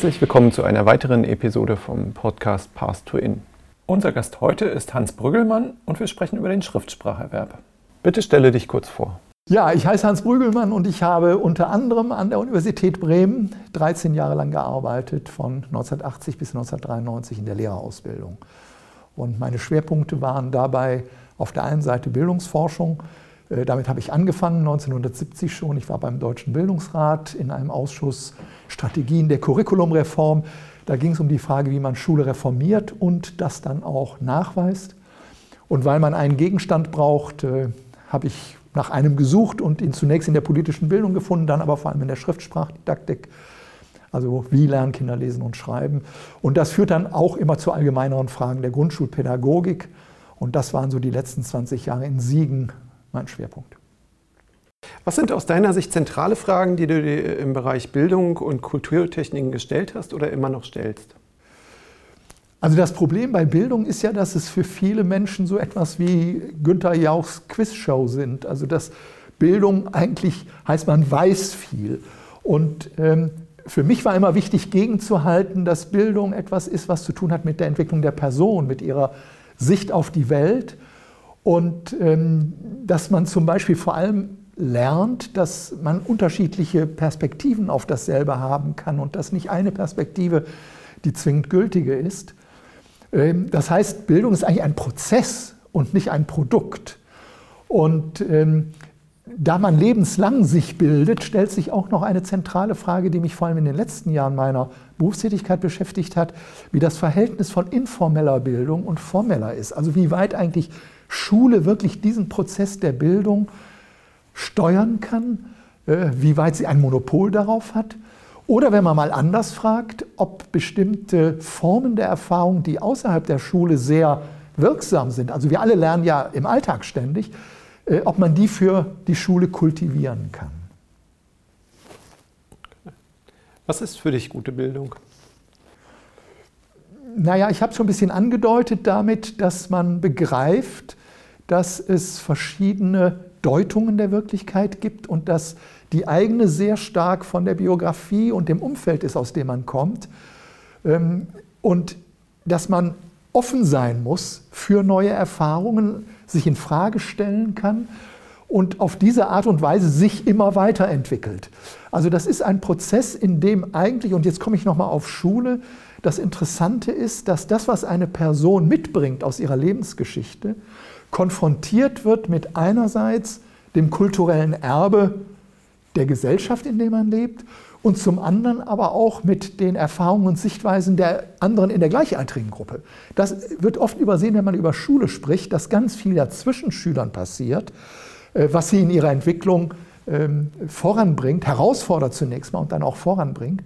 Herzlich willkommen zu einer weiteren Episode vom Podcast Path to In. Unser Gast heute ist Hans Brüggelmann und wir sprechen über den Schriftspracherwerb. Bitte stelle dich kurz vor. Ja, ich heiße Hans Brüggelmann und ich habe unter anderem an der Universität Bremen 13 Jahre lang gearbeitet, von 1980 bis 1993 in der Lehrerausbildung. Und meine Schwerpunkte waren dabei auf der einen Seite Bildungsforschung. Äh, damit habe ich angefangen, 1970 schon. Ich war beim Deutschen Bildungsrat in einem Ausschuss Strategien der Curriculumreform. Da ging es um die Frage, wie man Schule reformiert und das dann auch nachweist. Und weil man einen Gegenstand braucht, habe ich nach einem gesucht und ihn zunächst in der politischen Bildung gefunden, dann aber vor allem in der Schriftsprachdidaktik. Also wie lernen Kinder lesen und schreiben. Und das führt dann auch immer zu allgemeineren Fragen der Grundschulpädagogik. Und das waren so die letzten 20 Jahre in Siegen mein Schwerpunkt. Was sind aus deiner Sicht zentrale Fragen, die du dir im Bereich Bildung und Kulturtechniken gestellt hast oder immer noch stellst? Also das Problem bei Bildung ist ja, dass es für viele Menschen so etwas wie Günther Jauchs Quizshow sind. Also dass Bildung eigentlich heißt, man weiß viel. Und ähm, für mich war immer wichtig, gegenzuhalten, dass Bildung etwas ist, was zu tun hat mit der Entwicklung der Person, mit ihrer Sicht auf die Welt. Und ähm, dass man zum Beispiel vor allem lernt, dass man unterschiedliche Perspektiven auf dasselbe haben kann und dass nicht eine Perspektive die zwingend gültige ist. Ähm, das heißt, Bildung ist eigentlich ein Prozess und nicht ein Produkt. Und ähm, da man lebenslang sich bildet, stellt sich auch noch eine zentrale Frage, die mich vor allem in den letzten Jahren meiner Berufstätigkeit beschäftigt hat, wie das Verhältnis von informeller Bildung und formeller ist. Also wie weit eigentlich Schule wirklich diesen Prozess der Bildung steuern kann, äh, wie weit sie ein Monopol darauf hat oder wenn man mal anders fragt, ob bestimmte Formen der Erfahrung, die außerhalb der Schule sehr wirksam sind, also wir alle lernen ja im Alltag ständig, äh, ob man die für die Schule kultivieren kann. Was ist für dich gute Bildung? Naja, ich habe es schon ein bisschen angedeutet damit, dass man begreift, dass es verschiedene Deutungen der Wirklichkeit gibt und dass die eigene sehr stark von der Biografie und dem Umfeld ist, aus dem man kommt. Ähm, und dass man offen sein muss für neue Erfahrungen, sich in Frage stellen kann und auf diese Art und Weise sich immer weiterentwickelt. Also das ist ein Prozess, in dem eigentlich, und jetzt komme ich nochmal auf Schule, das Interessante ist, dass das, was eine Person mitbringt aus ihrer Lebensgeschichte, konfrontiert wird mit einerseits dem kulturellen Erbe der Gesellschaft, in der man lebt, und zum anderen aber auch mit den Erfahrungen und Sichtweisen der anderen in der gleichaltrigen Gruppe. Das wird oft übersehen, wenn man über Schule spricht, dass ganz viel ja zwischen Schülern passiert, äh, was sie in ihrer Entwicklung ähm, voranbringt, herausfordert zunächst mal und dann auch voranbringt.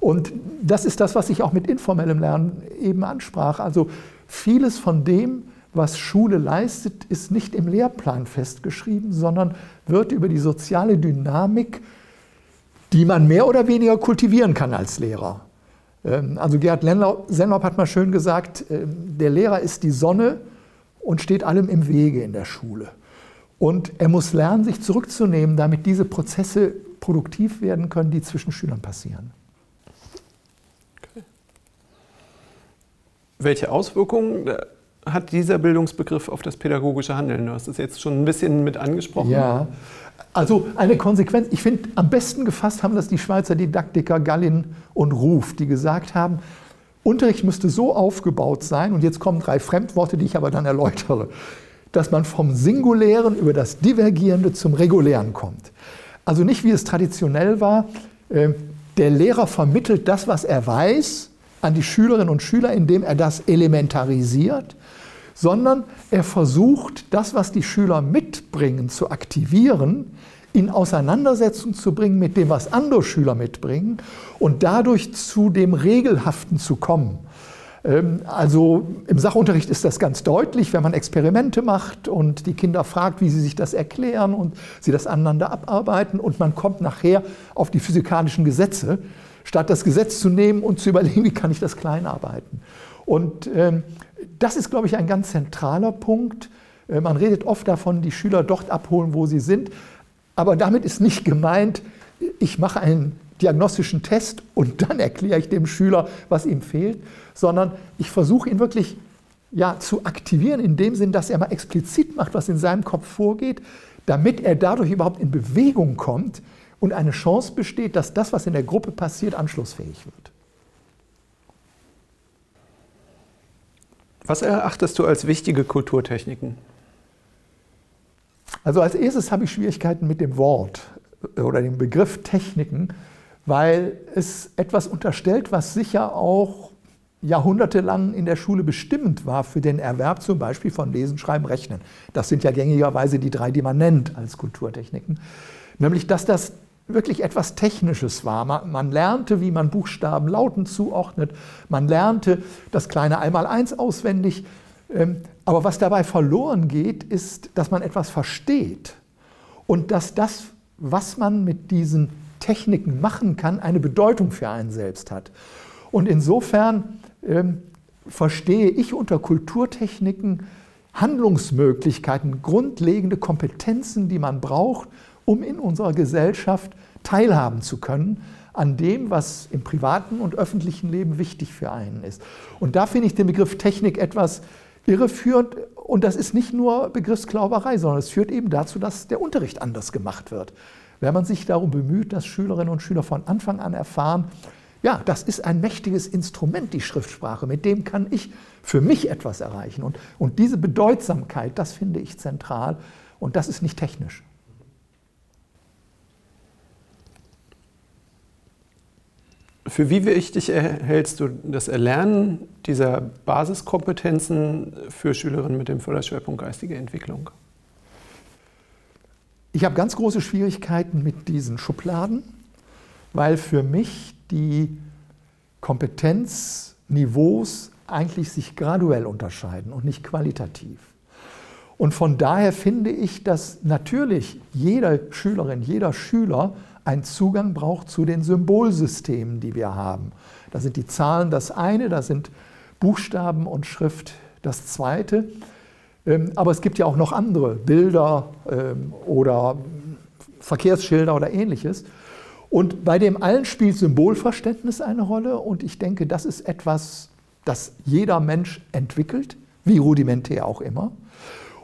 Und das ist das, was ich auch mit informellem Lernen eben ansprach. Also vieles von dem, was Schule leistet, ist nicht im Lehrplan festgeschrieben, sondern wird über die soziale Dynamik, die man mehr oder weniger kultivieren kann als Lehrer. Ähm, also Gerhard Senlaub hat mal schön gesagt, ähm, der Lehrer ist die Sonne und steht allem im Wege in der Schule. Und er muss lernen, sich zurückzunehmen, damit diese Prozesse produktiv werden können, die zwischen Schülern passieren. Welche Auswirkungen hat dieser Bildungsbegriff auf das pädagogische Handeln? Du hast es jetzt schon ein bisschen mit angesprochen. Ja, also eine Konsequenz, ich finde, am besten gefasst haben das die Schweizer Didaktiker Gallin und Ruf, die gesagt haben, Unterricht müsste so aufgebaut sein, und jetzt kommen drei Fremdworte, die ich aber dann erläutere, dass man vom Singulären über das Divergierende zum Regulären kommt. Also nicht wie es traditionell war, äh, der Lehrer vermittelt das, was er weiß, an die Schülerinnen und Schüler, indem er das elementarisiert, sondern er versucht, das, was die Schüler mitbringen, zu aktivieren, in Auseinandersetzung zu bringen mit dem, was andere Schüler mitbringen und dadurch zu dem Regelhaften zu kommen. Ähm, also im Sachunterricht ist das ganz deutlich, wenn man Experimente macht und die Kinder fragt, wie sie sich das erklären und sie das aneinander abarbeiten und man kommt nachher auf die physikalischen Gesetze, statt das Gesetz zu nehmen und zu überlegen, wie kann ich das klein arbeiten. Und ähm, das ist, glaube ich, ein ganz zentraler Punkt. Äh, man redet oft davon, die Schüler dort abholen, wo sie sind. Aber damit ist nicht gemeint, ich mache ein diagnostischen Test und dann erkläre ich dem Schüler, was ihm fehlt, sondern ich versuche ihn wirklich ja, zu aktivieren, in dem Sinn, dass er mal explizit macht, was in seinem Kopf vorgeht, damit er dadurch überhaupt in Bewegung kommt und eine Chance besteht, dass das, was in der Gruppe passiert, anschlussfähig wird. Was erachtest du als wichtige Kulturtechniken? Also als erstes habe ich Schwierigkeiten mit dem Wort oder dem Begriff Techniken, weil es etwas unterstellt, was sicher auch jahrhundertelang in der Schule bestimmend war für den Erwerb zum Beispiel von Lesen, Schreiben, Rechnen. Das sind ja gängigerweise die drei, die man nennt als Kulturtechniken. Nämlich, dass das wirklich etwas Technisches war. Man, lernte, wie man Buchstaben Lauten zuordnet. Man lernte das kleine Einmaleins auswendig. Ähm, aber was dabei verloren geht, ist, dass man etwas versteht und dass das, was man mit diesen Techniken machen kann, eine Bedeutung für einen selbst hat. Und insofern ähm, verstehe ich unter Kulturtechniken Handlungsmöglichkeiten, grundlegende Kompetenzen, die man braucht, um in unserer Gesellschaft teilhaben zu können an dem, was im privaten und öffentlichen Leben wichtig für einen ist. Und da finde ich den Begriff Technik etwas irreführend. Und das ist nicht nur Begriffsklauberei, sondern es führt eben dazu, dass der Unterricht anders gemacht wird. Wenn man sich darum bemüht, dass Schülerinnen und Schüler von Anfang an erfahren, ja, das ist ein mächtiges Instrument, die Schriftsprache, mit dem kann ich für mich etwas erreichen. Und, und diese Bedeutsamkeit, das finde ich zentral und das ist nicht technisch. Für wie wichtig hältst du das Erlernen dieser Basiskompetenzen für Schülerinnen mit dem Förderschwerpunkt geistige Entwicklung? Ich habe ganz große Schwierigkeiten mit diesen Schubladen, weil für mich die Kompetenzniveaus eigentlich sich graduell unterscheiden und nicht qualitativ. Und von daher finde ich, dass natürlich jede Schülerin, jeder Schüler einen Zugang braucht zu den Symbolsystemen, die wir haben. Da sind die Zahlen das eine, da sind Buchstaben und Schrift das zweite. Ähm, aber es gibt ja auch noch andere Bilder ähm, oder Verkehrsschilder oder ähnliches. Und bei dem allen spielt Symbolverständnis eine Rolle und ich denke, das ist etwas, das jeder Mensch entwickelt, wie rudimentär auch immer.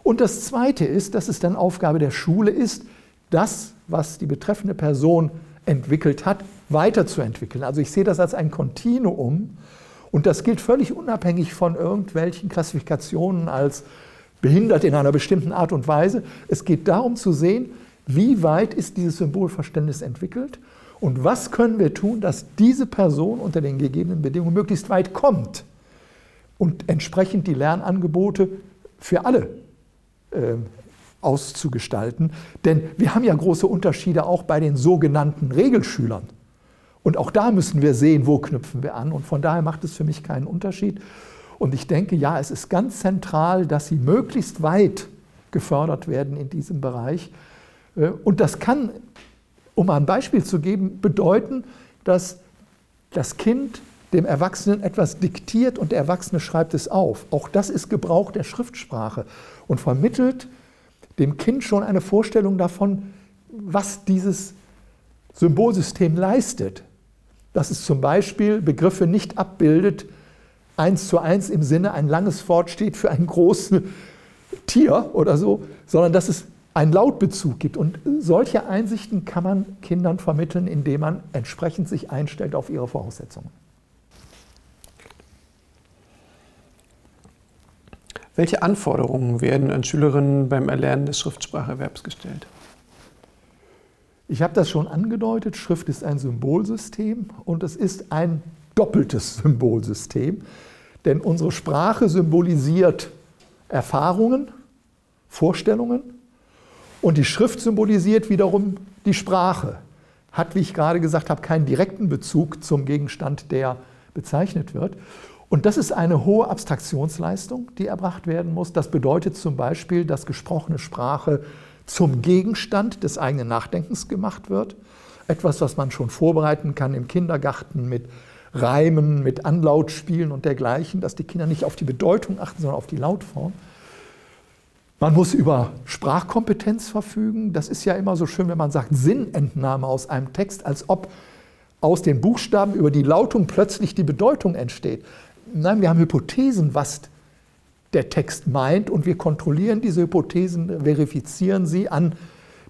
Und das Zweite ist, dass es dann Aufgabe der Schule ist, das, was die betreffende Person entwickelt hat, weiterzuentwickeln. Also ich sehe das als ein Kontinuum und das gilt völlig unabhängig von irgendwelchen Klassifikationen als behindert in einer bestimmten Art und Weise. Es geht darum zu sehen, wie weit ist dieses Symbolverständnis entwickelt und was können wir tun, dass diese Person unter den gegebenen Bedingungen möglichst weit kommt und entsprechend die Lernangebote für alle äh, auszugestalten. Denn wir haben ja große Unterschiede auch bei den sogenannten Regelschülern. Und auch da müssen wir sehen, wo knüpfen wir an. Und von daher macht es für mich keinen Unterschied. Und ich denke, ja, es ist ganz zentral, dass sie möglichst weit gefördert werden in diesem Bereich. Äh, und das kann, um ein Beispiel zu geben, bedeuten, dass das Kind dem Erwachsenen etwas diktiert und der Erwachsene schreibt es auf. Auch das ist Gebrauch der Schriftsprache und vermittelt dem Kind schon eine Vorstellung davon, was dieses Symbolsystem leistet. Dass es zum Beispiel Begriffe nicht abbildet, eins zu eins im Sinne, ein langes Wort steht für ein großes Tier oder so, sondern dass es einen Lautbezug gibt. Und solche Einsichten kann man Kindern vermitteln, indem man entsprechend sich einstellt auf ihre Voraussetzungen. Welche Anforderungen werden an Schülerinnen beim Erlernen des Schriftspracherwerbs gestellt? Ich habe das schon angedeutet, Schrift ist ein Symbolsystem und es ist ein doppeltes Symbolsystem, denn unsere Sprache symbolisiert Erfahrungen, Vorstellungen und die Schrift symbolisiert wiederum die Sprache. Hat, wie ich gerade gesagt habe, keinen direkten Bezug zum Gegenstand, der bezeichnet wird. Und das ist eine hohe Abstraktionsleistung, die erbracht werden muss. Das bedeutet zum Beispiel, dass gesprochene Sprache zum Gegenstand des eigenen Nachdenkens gemacht wird. Etwas, was man schon vorbereiten kann im Kindergarten mit Reimen, mit Anlautspielen und dergleichen, dass die Kinder nicht auf die Bedeutung achten, sondern auf die Lautform. Man muss über Sprachkompetenz verfügen. Das ist ja immer so schön, wenn man sagt Sinnentnahme aus einem Text, als ob aus den Buchstaben über die Lautung plötzlich die Bedeutung entsteht. Nein, wir haben Hypothesen, was der Text meint und wir kontrollieren diese Hypothesen, verifizieren sie an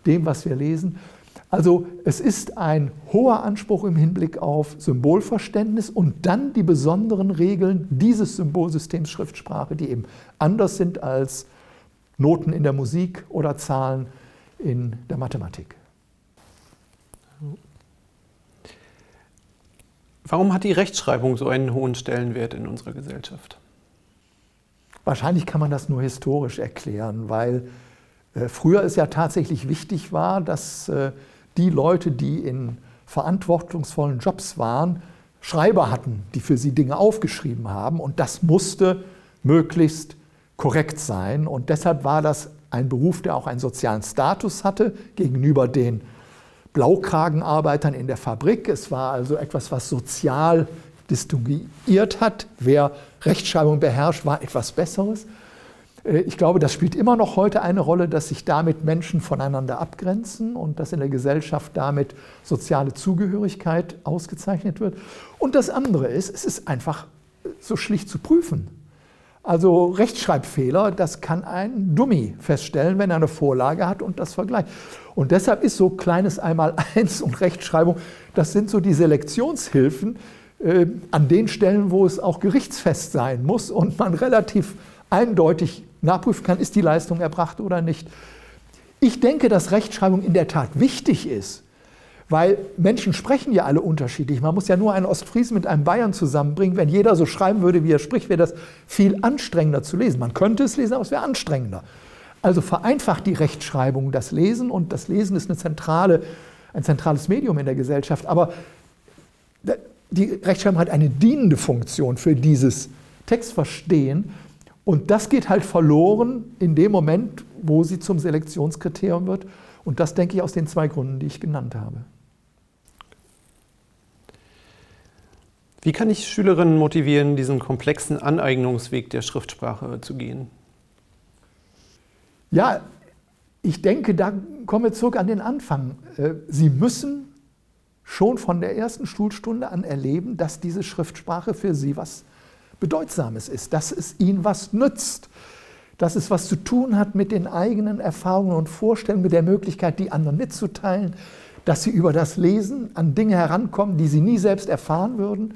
dem, was wir lesen. Also es ist ein hoher Anspruch im Hinblick auf Symbolverständnis und dann die besonderen Regeln dieses Symbolsystems Schriftsprache, die eben anders sind als Noten in der Musik oder Zahlen in der Mathematik. Warum hat die Rechtschreibung so einen hohen Stellenwert in unserer Gesellschaft? Wahrscheinlich kann man das nur historisch erklären, weil äh, früher es ja tatsächlich wichtig war, dass äh, die Leute, die in verantwortungsvollen Jobs waren, Schreiber hatten, die für sie Dinge aufgeschrieben haben. Und das musste möglichst korrekt sein. Und deshalb war das ein Beruf, der auch einen sozialen Status hatte gegenüber den Blaukragenarbeitern in der Fabrik. Es war also etwas, was sozial distinguiert hat. Wer Rechtschreibung beherrscht, war etwas Besseres. Äh, ich glaube, das spielt immer noch heute eine Rolle, dass sich damit Menschen voneinander abgrenzen und dass in der Gesellschaft damit soziale Zugehörigkeit ausgezeichnet wird. Und das andere ist, es ist einfach so schlicht zu prüfen. Also Rechtschreibfehler, das kann ein Dummy feststellen, wenn er eine Vorlage hat und das vergleicht. Und deshalb ist so kleines Einmaleins und Rechtschreibung, das sind so die Selektionshilfen äh, an den Stellen, wo es auch gerichtsfest sein muss und man relativ eindeutig nachprüfen kann, ist die Leistung erbracht oder nicht. Ich denke, dass Rechtschreibung in der Tat wichtig ist, weil Menschen sprechen ja alle unterschiedlich. Man muss ja nur einen Ostfriesen mit einem Bayern zusammenbringen. Wenn jeder so schreiben würde, wie er spricht, wäre das viel anstrengender zu lesen. Man könnte es lesen, aber es wäre anstrengender. Also vereinfacht die Rechtschreibung das Lesen und das Lesen ist eine zentrale, ein zentrales Medium in der Gesellschaft. Aber die Rechtschreibung hat eine dienende Funktion für dieses Textverstehen und das geht halt verloren in dem Moment, wo sie zum Selektionskriterium wird. Und das denke ich aus den zwei Gründen, die ich genannt habe. Wie kann ich Schülerinnen motivieren, diesen komplexen Aneignungsweg der Schriftsprache zu gehen? Ja, ich denke, da kommen wir zurück an den Anfang. Äh, sie müssen schon von der ersten Schulstunde an erleben, dass diese Schriftsprache für sie was Bedeutsames ist, dass es ihnen was nützt, dass es was zu tun hat mit den eigenen Erfahrungen und Vorstellungen, mit der Möglichkeit, die anderen mitzuteilen, dass sie über das Lesen an Dinge herankommen, die sie nie selbst erfahren würden,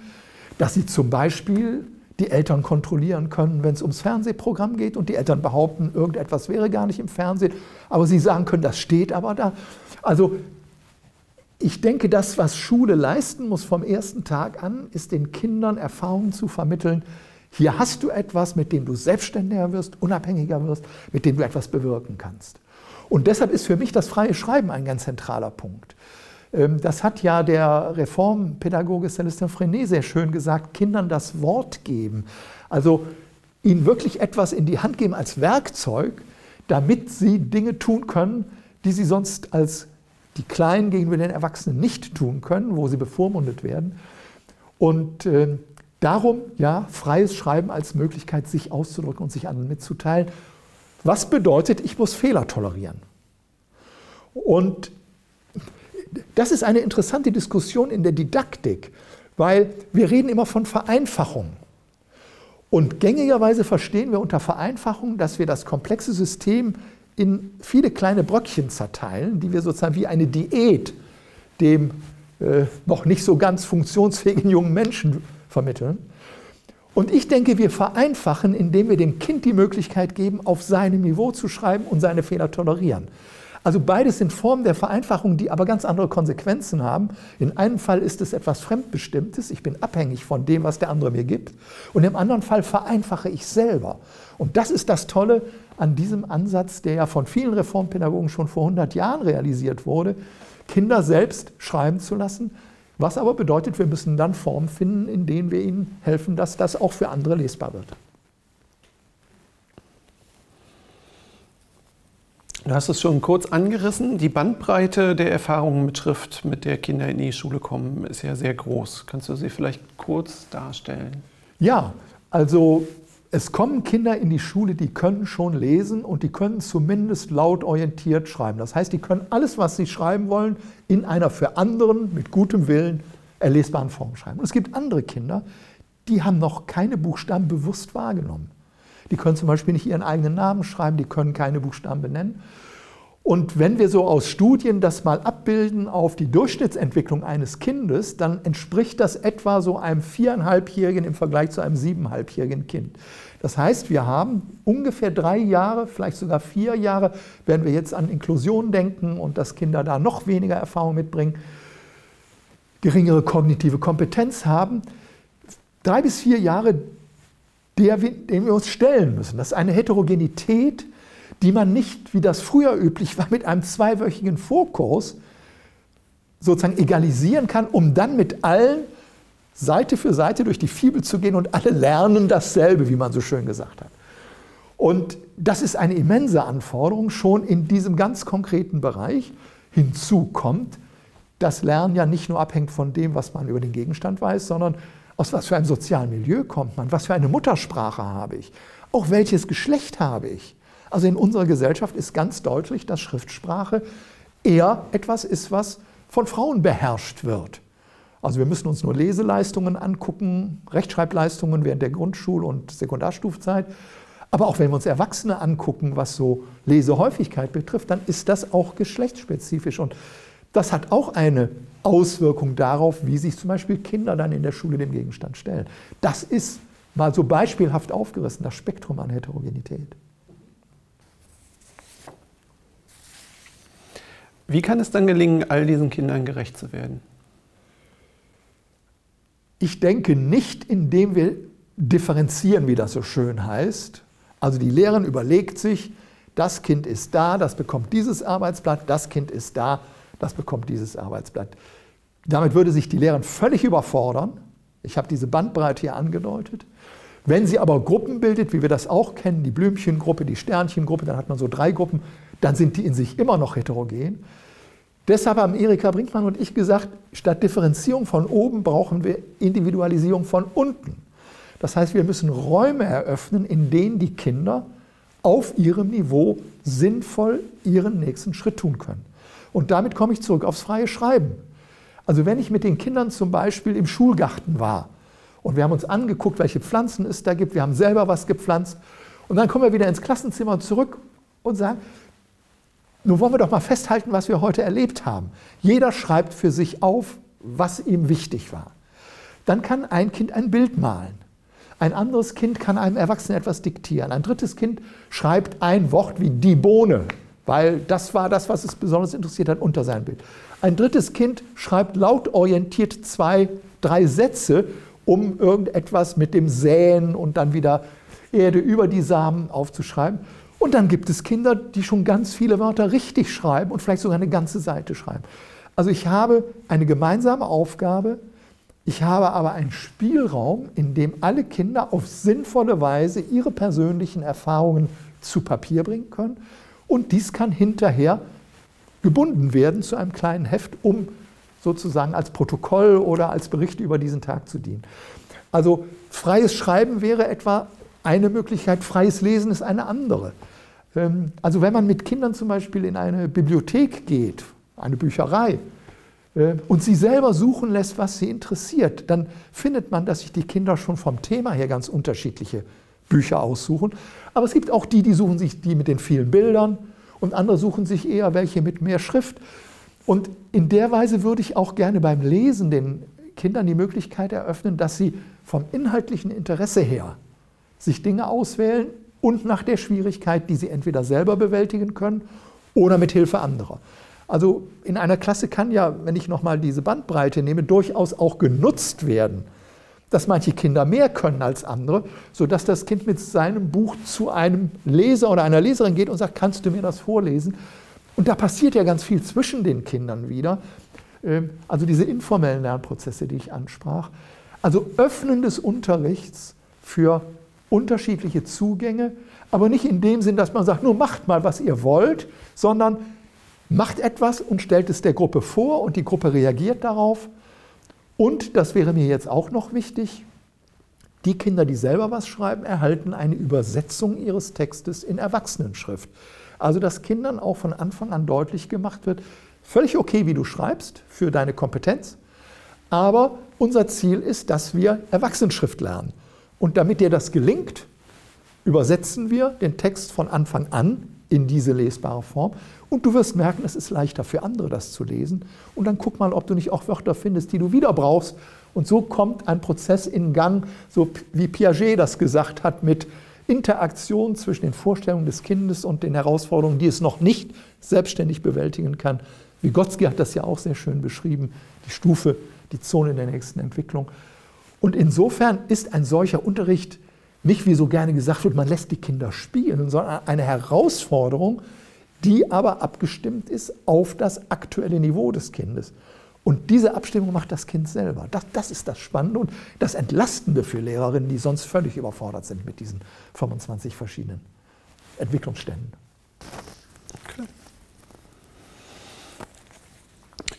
dass sie zum Beispiel die Eltern kontrollieren können, wenn es ums Fernsehprogramm geht und die Eltern behaupten, irgendetwas wäre gar nicht im Fernsehen, aber sie sagen können, das steht aber da. Also ich denke, das, was Schule leisten muss vom ersten Tag an, ist den Kindern Erfahrungen zu vermitteln. Hier hast du etwas, mit dem du selbstständiger wirst, unabhängiger wirst, mit dem du etwas bewirken kannst. Und deshalb ist für mich das freie Schreiben ein ganz zentraler Punkt. Ähm, das hat ja der Reformpädagoge Celestin Frenet sehr schön gesagt, Kindern das Wort geben. Also ihnen wirklich etwas in die Hand geben als Werkzeug, damit sie Dinge tun können, die sie sonst als die Kleinen gegenüber den Erwachsenen nicht tun können, wo sie bevormundet werden. Und äh, darum, ja, freies Schreiben als Möglichkeit, sich auszudrücken und sich anderen mitzuteilen. Was bedeutet, ich muss Fehler tolerieren. Und das ist eine interessante Diskussion in der Didaktik, weil wir reden immer von Vereinfachung. Und gängigerweise verstehen wir unter Vereinfachung, dass wir das komplexe System in viele kleine Bröckchen zerteilen, die wir sozusagen wie eine Diät dem äh, noch nicht so ganz funktionsfähigen jungen Menschen vermitteln. Und ich denke, wir vereinfachen, indem wir dem Kind die Möglichkeit geben, auf seinem Niveau zu schreiben und seine Fehler tolerieren. Also beides sind Formen der Vereinfachung, die aber ganz andere Konsequenzen haben. In einem Fall ist es etwas Fremdbestimmtes, ich bin abhängig von dem, was der andere mir gibt. Und im anderen Fall vereinfache ich selber. Und das ist das Tolle an diesem Ansatz, der ja von vielen Reformpädagogen schon vor 100 Jahren realisiert wurde, Kinder selbst schreiben zu lassen, was aber bedeutet, wir müssen dann Formen finden, in denen wir ihnen helfen, dass das auch für andere lesbar wird. Du hast es schon kurz angerissen. Die Bandbreite der Erfahrungen mit Schrift, mit der Kinder in die Schule kommen, ist ja sehr groß. Kannst du sie vielleicht kurz darstellen? Ja, also es kommen Kinder in die Schule, die können schon lesen und die können zumindest laut orientiert schreiben. Das heißt, die können alles, was sie schreiben wollen, in einer für anderen mit gutem Willen erlesbaren Form schreiben. Und es gibt andere Kinder, die haben noch keine Buchstaben bewusst wahrgenommen. Die können zum Beispiel nicht ihren eigenen Namen schreiben, die können keine Buchstaben benennen. Und wenn wir so aus Studien das mal abbilden auf die Durchschnittsentwicklung eines Kindes, dann entspricht das etwa so einem viereinhalbjährigen im Vergleich zu einem siebeneinhalbjährigen Kind. Das heißt, wir haben ungefähr drei Jahre, vielleicht sogar vier Jahre, wenn wir jetzt an Inklusion denken und dass Kinder da noch weniger Erfahrung mitbringen, geringere kognitive Kompetenz haben, drei bis vier Jahre, der, dem wir uns stellen müssen. Das ist eine Heterogenität, die man nicht, wie das früher üblich war, mit einem zweiwöchigen Vorkurs sozusagen egalisieren kann, um dann mit allen Seite für Seite durch die Fibel zu gehen und alle lernen dasselbe, wie man so schön gesagt hat. Und das ist eine immense Anforderung schon in diesem ganz konkreten Bereich. Hinzu kommt, dass Lernen ja nicht nur abhängt von dem, was man über den Gegenstand weiß, sondern aus was für einem sozialen Milieu kommt man, was für eine Muttersprache habe ich, auch welches Geschlecht habe ich. Also in unserer Gesellschaft ist ganz deutlich, dass Schriftsprache eher etwas ist, was von Frauen beherrscht wird. Also wir müssen uns nur Leseleistungen angucken, Rechtschreibleistungen während der Grundschul- und Sekundarstufzeit. Aber auch wenn wir uns Erwachsene angucken, was so Lesehäufigkeit betrifft, dann ist das auch geschlechtsspezifisch. Und das hat auch eine Auswirkung darauf, wie sich zum Beispiel Kinder dann in der Schule dem Gegenstand stellen. Das ist mal so beispielhaft aufgerissen, das Spektrum an Heterogenität. Wie kann es dann gelingen, all diesen Kindern gerecht zu werden? Ich denke nicht, indem wir differenzieren, wie das so schön heißt. Also die Lehrerin überlegt sich, das Kind ist da, das bekommt dieses Arbeitsblatt, das Kind ist da, das bekommt dieses Arbeitsblatt. Damit würde sich die Lehrerin völlig überfordern. Ich habe diese Bandbreite hier angedeutet. Wenn sie aber Gruppen bildet, wie wir das auch kennen, die Blümchengruppe, die Sternchengruppe, dann hat man so drei Gruppen, dann sind die in sich immer noch heterogen. Deshalb haben Erika Brinkmann und ich gesagt, statt Differenzierung von oben brauchen wir Individualisierung von unten. Das heißt, wir müssen Räume eröffnen, in denen die Kinder auf ihrem Niveau sinnvoll ihren nächsten Schritt tun können. Und damit komme ich zurück aufs freie Schreiben. Also wenn ich mit den Kindern zum Beispiel im Schulgarten war und wir haben uns angeguckt, welche Pflanzen es da gibt, wir haben selber was gepflanzt und dann kommen wir wieder ins Klassenzimmer zurück und sagen, nun wollen wir doch mal festhalten, was wir heute erlebt haben. Jeder schreibt für sich auf, was ihm wichtig war. Dann kann ein Kind ein Bild malen. Ein anderes Kind kann einem Erwachsenen etwas diktieren. Ein drittes Kind schreibt ein Wort wie die Bohne, weil das war das, was es besonders interessiert hat unter sein Bild. Ein drittes Kind schreibt lautorientiert zwei, drei Sätze, um irgendetwas mit dem Säen und dann wieder Erde über die Samen aufzuschreiben. Und dann gibt es Kinder, die schon ganz viele Wörter richtig schreiben und vielleicht sogar eine ganze Seite schreiben. Also ich habe eine gemeinsame Aufgabe, ich habe aber einen Spielraum, in dem alle Kinder auf sinnvolle Weise ihre persönlichen Erfahrungen zu Papier bringen können. Und dies kann hinterher gebunden werden zu einem kleinen Heft, um sozusagen als Protokoll oder als Bericht über diesen Tag zu dienen. Also freies Schreiben wäre etwa eine Möglichkeit, freies Lesen ist eine andere. Ähm, also wenn man mit Kindern zum Beispiel in eine Bibliothek geht, eine Bücherei, äh, und sie selber suchen lässt, was sie interessiert, dann findet man, dass sich die Kinder schon vom Thema her ganz unterschiedliche Bücher aussuchen. Aber es gibt auch die, die suchen sich die mit den vielen Bildern und andere suchen sich eher welche mit mehr Schrift. Und in der Weise würde ich auch gerne beim Lesen den Kindern die Möglichkeit eröffnen, dass sie vom inhaltlichen Interesse her sich Dinge auswählen, und nach der Schwierigkeit, die sie entweder selber bewältigen können oder mit Hilfe anderer. Also in einer Klasse kann ja, wenn ich nochmal diese Bandbreite nehme, durchaus auch genutzt werden, dass manche Kinder mehr können als andere, sodass das Kind mit seinem Buch zu einem Leser oder einer Leserin geht und sagt, kannst du mir das vorlesen? Und da passiert ja ganz viel zwischen den Kindern wieder. Ähm, also diese informellen Lernprozesse, die ich ansprach. Also Öffnen des Unterrichts für unterschiedliche Zugänge, aber nicht in dem Sinn, dass man sagt, nur macht mal, was ihr wollt, sondern macht etwas und stellt es der Gruppe vor und die Gruppe reagiert darauf. Und, das wäre mir jetzt auch noch wichtig, die Kinder, die selber was schreiben, erhalten eine Übersetzung ihres Textes in Erwachsenenschrift. Also dass Kindern auch von Anfang an deutlich gemacht wird, völlig okay, wie du schreibst für deine Kompetenz, Aber unser Ziel ist, dass wir Erwachsenenschrift lernen. Und damit dir das gelingt, übersetzen wir den Text von Anfang an in diese lesbare Form. Und du wirst merken, es ist leichter für andere, das zu lesen. Und dann guck mal, ob du nicht auch Wörter findest, die du wieder brauchst. Und so kommt ein Prozess in Gang, so wie Piaget das gesagt hat, mit Interaktion zwischen den Vorstellungen des Kindes und den Herausforderungen, die es noch nicht selbstständig bewältigen kann. Vygotsky hat das ja auch sehr schön beschrieben, die Stufe, die Zone der nächsten Entwicklung. Und insofern ist ein solcher Unterricht nicht, wie so gerne gesagt wird, man lässt die Kinder spielen, sondern eine Herausforderung, die aber abgestimmt ist auf das aktuelle Niveau des Kindes. Und diese Abstimmung macht das Kind selber. Das, das ist das Spannende und das Entlastende für Lehrerinnen, die sonst völlig überfordert sind mit diesen 25 verschiedenen Entwicklungsständen.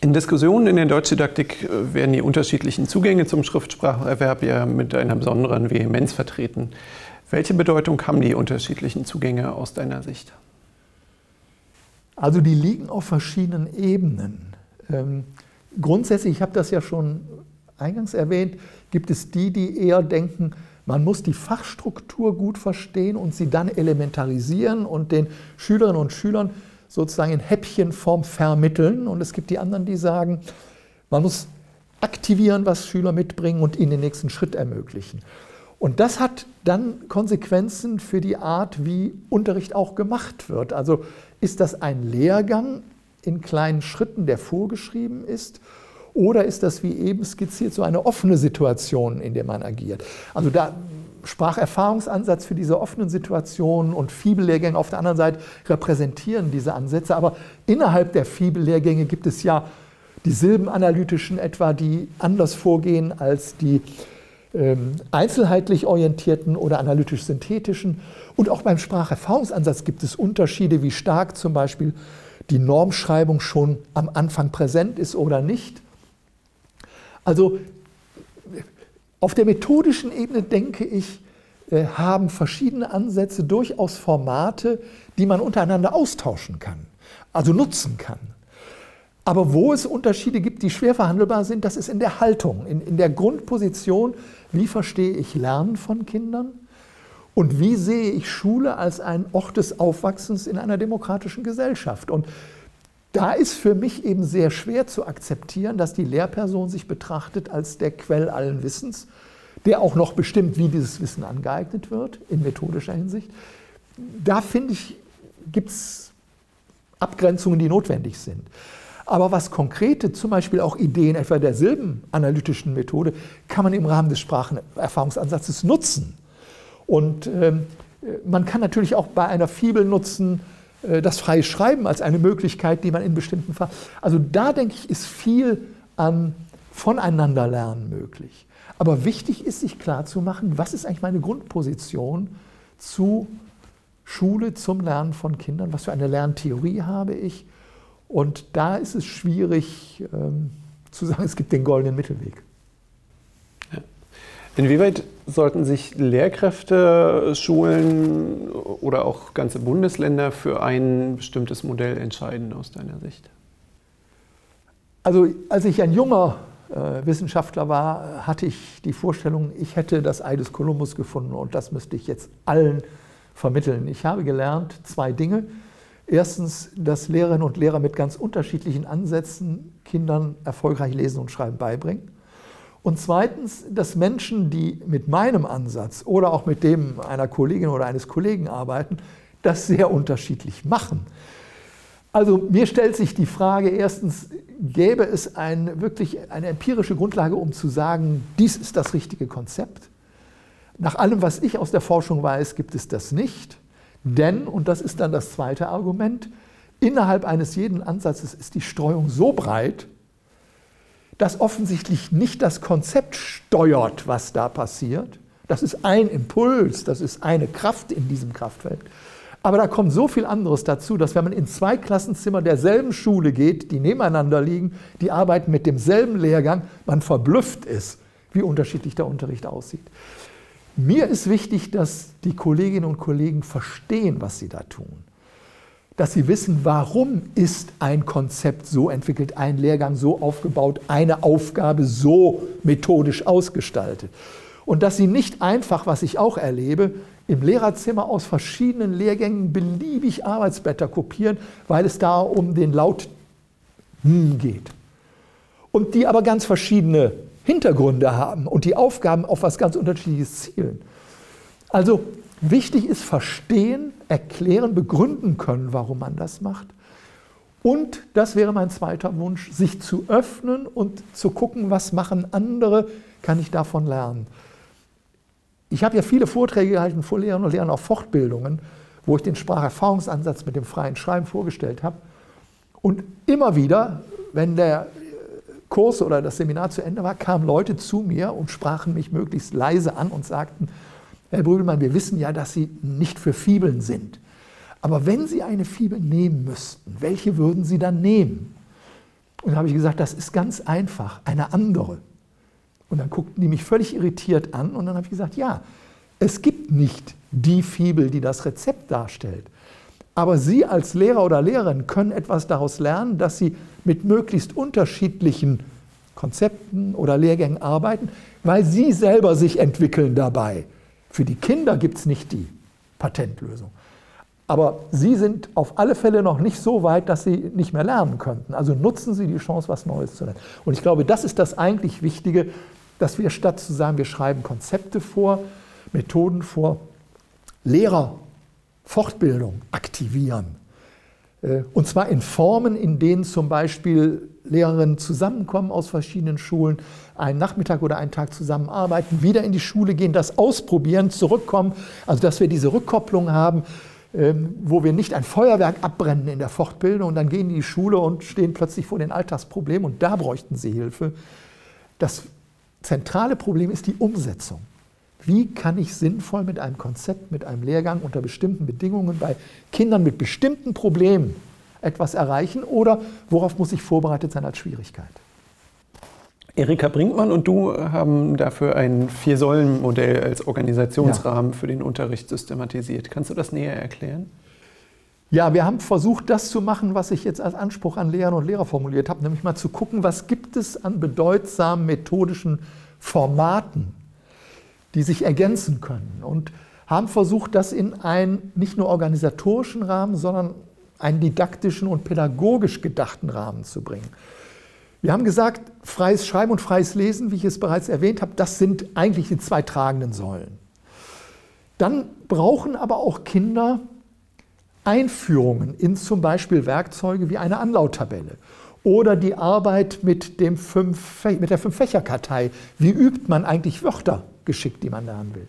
In Diskussionen in der Deutschdidaktik äh, werden die unterschiedlichen Zugänge zum Schriftspracherwerb ja mit einer besonderen Vehemenz vertreten. Welche Bedeutung haben die unterschiedlichen Zugänge aus deiner Sicht? Also die liegen auf verschiedenen Ebenen. Ähm, grundsätzlich, ich habe das ja schon eingangs erwähnt, gibt es die, die eher denken, man muss die Fachstruktur gut verstehen und sie dann elementarisieren und den Schülerinnen und Schülern sozusagen in Häppchenform vermitteln. Und es gibt die anderen, die sagen, man muss aktivieren, was Schüler mitbringen und ihnen den nächsten Schritt ermöglichen. Und das hat dann Konsequenzen für die Art, wie Unterricht auch gemacht wird. Also ist das ein Lehrgang in kleinen Schritten, der vorgeschrieben ist? Oder ist das, wie eben skizziert, so eine offene Situation, in der man agiert? Also da Spracherfahrungsansatz für diese offenen Situationen und Fibellehrgänge auf der anderen Seite repräsentieren diese Ansätze. Aber innerhalb der Fibellehrgänge gibt es ja die silbenanalytischen etwa, die anders vorgehen als die ähm, einzelheitlich orientierten oder analytisch-synthetischen. Und auch beim Spracherfahrungsansatz gibt es Unterschiede, wie stark zum Beispiel die Normschreibung schon am Anfang präsent ist oder nicht. Also auf der methodischen Ebene, denke ich, äh, haben verschiedene Ansätze durchaus Formate, die man untereinander austauschen kann, also nutzen kann. Aber wo es Unterschiede gibt, die schwer verhandelbar sind, das ist in der Haltung, in, in der Grundposition, wie verstehe ich Lernen von Kindern und wie sehe ich Schule als ein Ort des Aufwachsens in einer demokratischen Gesellschaft. Und da ist für mich eben sehr schwer zu akzeptieren, dass die Lehrperson sich betrachtet als der Quell allen Wissens, der auch noch bestimmt, wie dieses Wissen angeeignet wird, in methodischer Hinsicht. Da finde ich, gibt es Abgrenzungen, die notwendig sind. Aber was konkrete, zum Beispiel auch Ideen etwa der silbenanalytischen Methode, kann man im Rahmen des Sprachenerfahrungsansatzes nutzen. Und ähm, man kann natürlich auch bei einer Fibel nutzen, äh, das freie Schreiben als eine Möglichkeit, die man in bestimmten Fällen. Also da denke ich, ist viel an Voneinanderlernen möglich. Aber wichtig ist, sich klarzumachen, was ist eigentlich meine Grundposition zu Schule, zum Lernen von Kindern, was für eine Lerntheorie habe ich und da ist es schwierig ähm, zu sagen, es gibt den goldenen Mittelweg. Inwieweit sollten sich Lehrkräfte, Schulen oder auch ganze Bundesländer für ein bestimmtes Modell entscheiden aus deiner Sicht? Also als ich ein junger äh, Wissenschaftler war, hatte ich die Vorstellung, ich hätte das Ei des Kolumbus gefunden und das müsste ich jetzt allen vermitteln. Ich habe gelernt zwei Dinge. Erstens, dass Lehrerinnen und Lehrer mit ganz unterschiedlichen Ansätzen Kindern erfolgreich Lesen und Schreiben beibringen. Und zweitens, dass Menschen, die mit meinem Ansatz oder auch mit dem einer Kollegin oder eines Kollegen arbeiten, das sehr unterschiedlich machen. Also mir stellt sich die Frage, erstens, gäbe es ein, wirklich eine empirische Grundlage, um zu sagen, dies ist das richtige Konzept? Nach allem, was ich aus der Forschung weiß, gibt es das nicht. Denn, und das ist dann das zweite Argument, innerhalb eines jeden Ansatzes ist die Streuung so breit, dass offensichtlich nicht das Konzept steuert, was da passiert. Das ist ein Impuls, das ist eine Kraft in diesem Kraftfeld. Aber da kommt so viel anderes dazu, dass wenn man in zwei Klassenzimmer derselben Schule geht, die nebeneinander liegen, die arbeiten mit demselben Lehrgang, man verblüfft ist, wie unterschiedlich der Unterricht aussieht. Mir ist wichtig, dass die Kolleginnen und Kollegen verstehen, was sie da tun. Dass sie wissen, warum ist ein Konzept so entwickelt, ein Lehrgang so aufgebaut, eine Aufgabe so methodisch ausgestaltet. Und dass sie nicht einfach, was ich auch erlebe, im Lehrerzimmer aus verschiedenen Lehrgängen beliebig Arbeitsblätter kopieren, weil es da um den Laut geht. Und die aber ganz verschiedene Hintergründe haben und die Aufgaben auf was ganz unterschiedliches zielen. Also wichtig ist verstehen, erklären, begründen können, warum man das macht. Und das wäre mein zweiter Wunsch, sich zu öffnen und zu gucken, was machen andere, kann ich davon lernen. Ich habe ja viele Vorträge gehalten vor Lehrern und Lehrern auf Fortbildungen, wo ich den Spracherfahrungsansatz mit dem freien Schreiben vorgestellt habe. Und immer wieder, wenn der Kurs oder das Seminar zu Ende war, kamen Leute zu mir und sprachen mich möglichst leise an und sagten, Herr Brügelmann, wir wissen ja, dass Sie nicht für Fibeln sind. Aber wenn Sie eine Fibel nehmen müssten, welche würden Sie dann nehmen? Und da habe ich gesagt, das ist ganz einfach, eine andere. Und dann guckten die mich völlig irritiert an und dann habe ich gesagt, ja, es gibt nicht die Fibel, die das Rezept darstellt. Aber Sie als Lehrer oder Lehrerin können etwas daraus lernen, dass Sie mit möglichst unterschiedlichen Konzepten oder Lehrgängen arbeiten, weil Sie selber sich entwickeln dabei. Für die Kinder gibt es nicht die Patentlösung. Aber Sie sind auf alle Fälle noch nicht so weit, dass Sie nicht mehr lernen könnten. Also nutzen Sie die Chance, was Neues zu lernen. Und ich glaube, das ist das eigentlich Wichtige, dass wir statt zu sagen, wir schreiben Konzepte vor, Methoden vor, Lehrer Fortbildung aktivieren. Äh, und zwar in Formen, in denen zum Beispiel Lehrerinnen zusammenkommen aus verschiedenen Schulen, einen Nachmittag oder einen Tag zusammenarbeiten, wieder in die Schule gehen, das ausprobieren, zurückkommen. Also dass wir diese Rückkopplung haben, ähm, wo wir nicht ein Feuerwerk abbrennen in der Fortbildung und dann gehen die in die Schule und stehen plötzlich vor den Alltagsproblemen und da bräuchten sie Hilfe. Das zentrale Problem ist die Umsetzung. Wie kann ich sinnvoll mit einem Konzept, mit einem Lehrgang unter bestimmten Bedingungen bei Kindern mit bestimmten Problemen etwas erreichen oder worauf muss ich vorbereitet sein als Schwierigkeit? Erika Brinkmann und du haben dafür ein Vier-Säulen-Modell als Organisationsrahmen ja. für den Unterricht systematisiert. Kannst du das näher erklären? Ja, wir haben versucht, das zu machen, was ich jetzt als Anspruch an Lehrerinnen und Lehrer formuliert habe, nämlich mal zu gucken, was gibt es an bedeutsamen methodischen Formaten, die sich ergänzen können und haben versucht, das in einen nicht nur organisatorischen Rahmen, sondern einen didaktischen und pädagogisch gedachten Rahmen zu bringen. Wir haben gesagt, freies Schreiben und freies Lesen, wie ich es bereits erwähnt habe, das sind eigentlich die zwei tragenden Säulen. Dann brauchen aber auch Kinder Einführungen in zum Beispiel Werkzeuge wie eine Anlauttabelle oder die Arbeit mit, dem fünf, mit der Fünf-Fächer-Kartei. Wie übt man eigentlich Wörter geschickt, die man lernen will?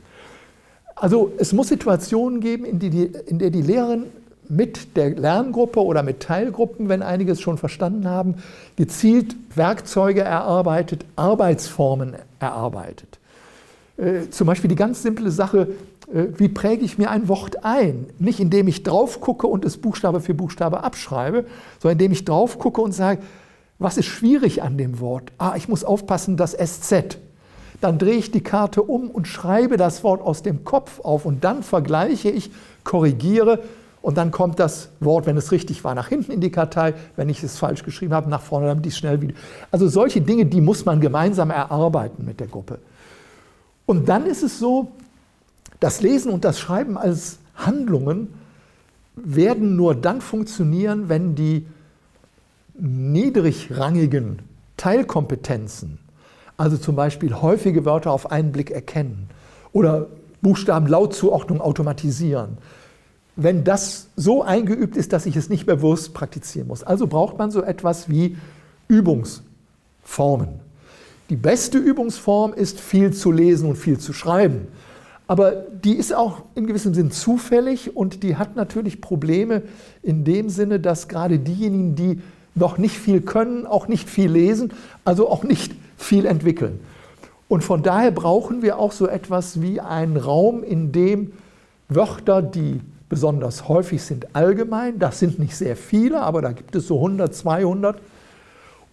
Also es muss Situationen geben, in, die die, in der die Lehrerin mit der Lerngruppe oder mit Teilgruppen, wenn einige es schon verstanden haben, gezielt Werkzeuge erarbeitet, Arbeitsformen erarbeitet. Äh, zum Beispiel die ganz simple Sache, äh, wie präge ich mir ein Wort ein? Nicht indem ich drauf gucke und es Buchstabe für Buchstabe abschreibe, sondern indem ich drauf gucke und sage, was ist schwierig an dem Wort? Ah, ich muss aufpassen, das SZ. Dann drehe ich die Karte um und schreibe das Wort aus dem Kopf auf und dann vergleiche ich, korrigiere und dann kommt das Wort, wenn es richtig war, nach hinten in die Kartei, wenn ich es falsch geschrieben habe, nach vorne, damit ich es schnell wieder. Also solche Dinge, die muss man gemeinsam erarbeiten mit der Gruppe. Und dann ist es so, das Lesen und das Schreiben als Handlungen werden nur dann funktionieren, wenn die niedrigrangigen Teilkompetenzen, also zum Beispiel häufige Wörter auf einen Blick erkennen oder Buchstabenlautzuordnung automatisieren, wenn das so eingeübt ist, dass ich es nicht bewusst praktizieren muss. Also braucht man so etwas wie Übungsformen. Die beste Übungsform ist viel zu lesen und viel zu schreiben. Aber die ist auch in gewissem Sinn zufällig und die hat natürlich Probleme in dem Sinne, dass gerade diejenigen, die noch nicht viel können, auch nicht viel lesen, also auch nicht viel entwickeln. Und von daher brauchen wir auch so etwas wie einen Raum, in dem Wörter, die besonders häufig sind, allgemein, das sind nicht sehr viele, aber da gibt es so 100, 200,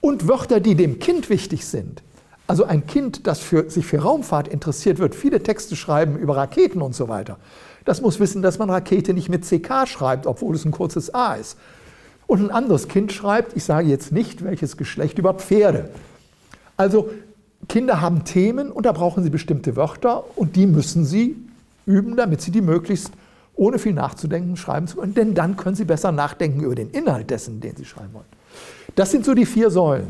und Wörter, die dem Kind wichtig sind, Also ein Kind, das für, sich für Raumfahrt interessiert, wird viele Texte schreiben über Raketen und so weiter. Das muss wissen, dass man Rakete nicht mit CK schreibt, obwohl es ein kurzes A ist. Und ein anderes Kind schreibt, ich sage jetzt nicht welches Geschlecht, über Pferde. Also Kinder haben Themen und da brauchen sie bestimmte Wörter und die müssen sie üben, damit sie die möglichst ohne viel nachzudenken schreiben zu können. Denn dann können sie besser nachdenken über den Inhalt dessen, den sie schreiben wollen. Das sind so die vier Säulen.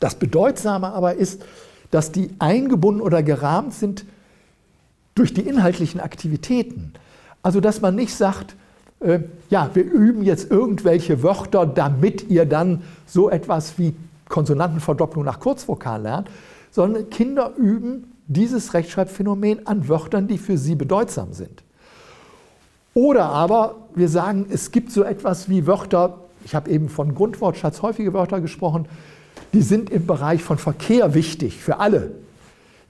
Das Bedeutsame aber ist, dass die eingebunden oder gerahmt sind durch die inhaltlichen Aktivitäten. Also dass man nicht sagt, äh, ja, wir üben jetzt irgendwelche Wörter, damit ihr dann so etwas wie Konsonantenverdopplung nach Kurzvokal lernt, sondern Kinder üben dieses Rechtschreibphänomen an Wörtern, die für sie bedeutsam sind. Oder aber wir sagen, es gibt so etwas wie Wörter, ich habe eben von Grundwortschatz häufige Wörter gesprochen, die sind im Bereich von Verkehr wichtig für alle.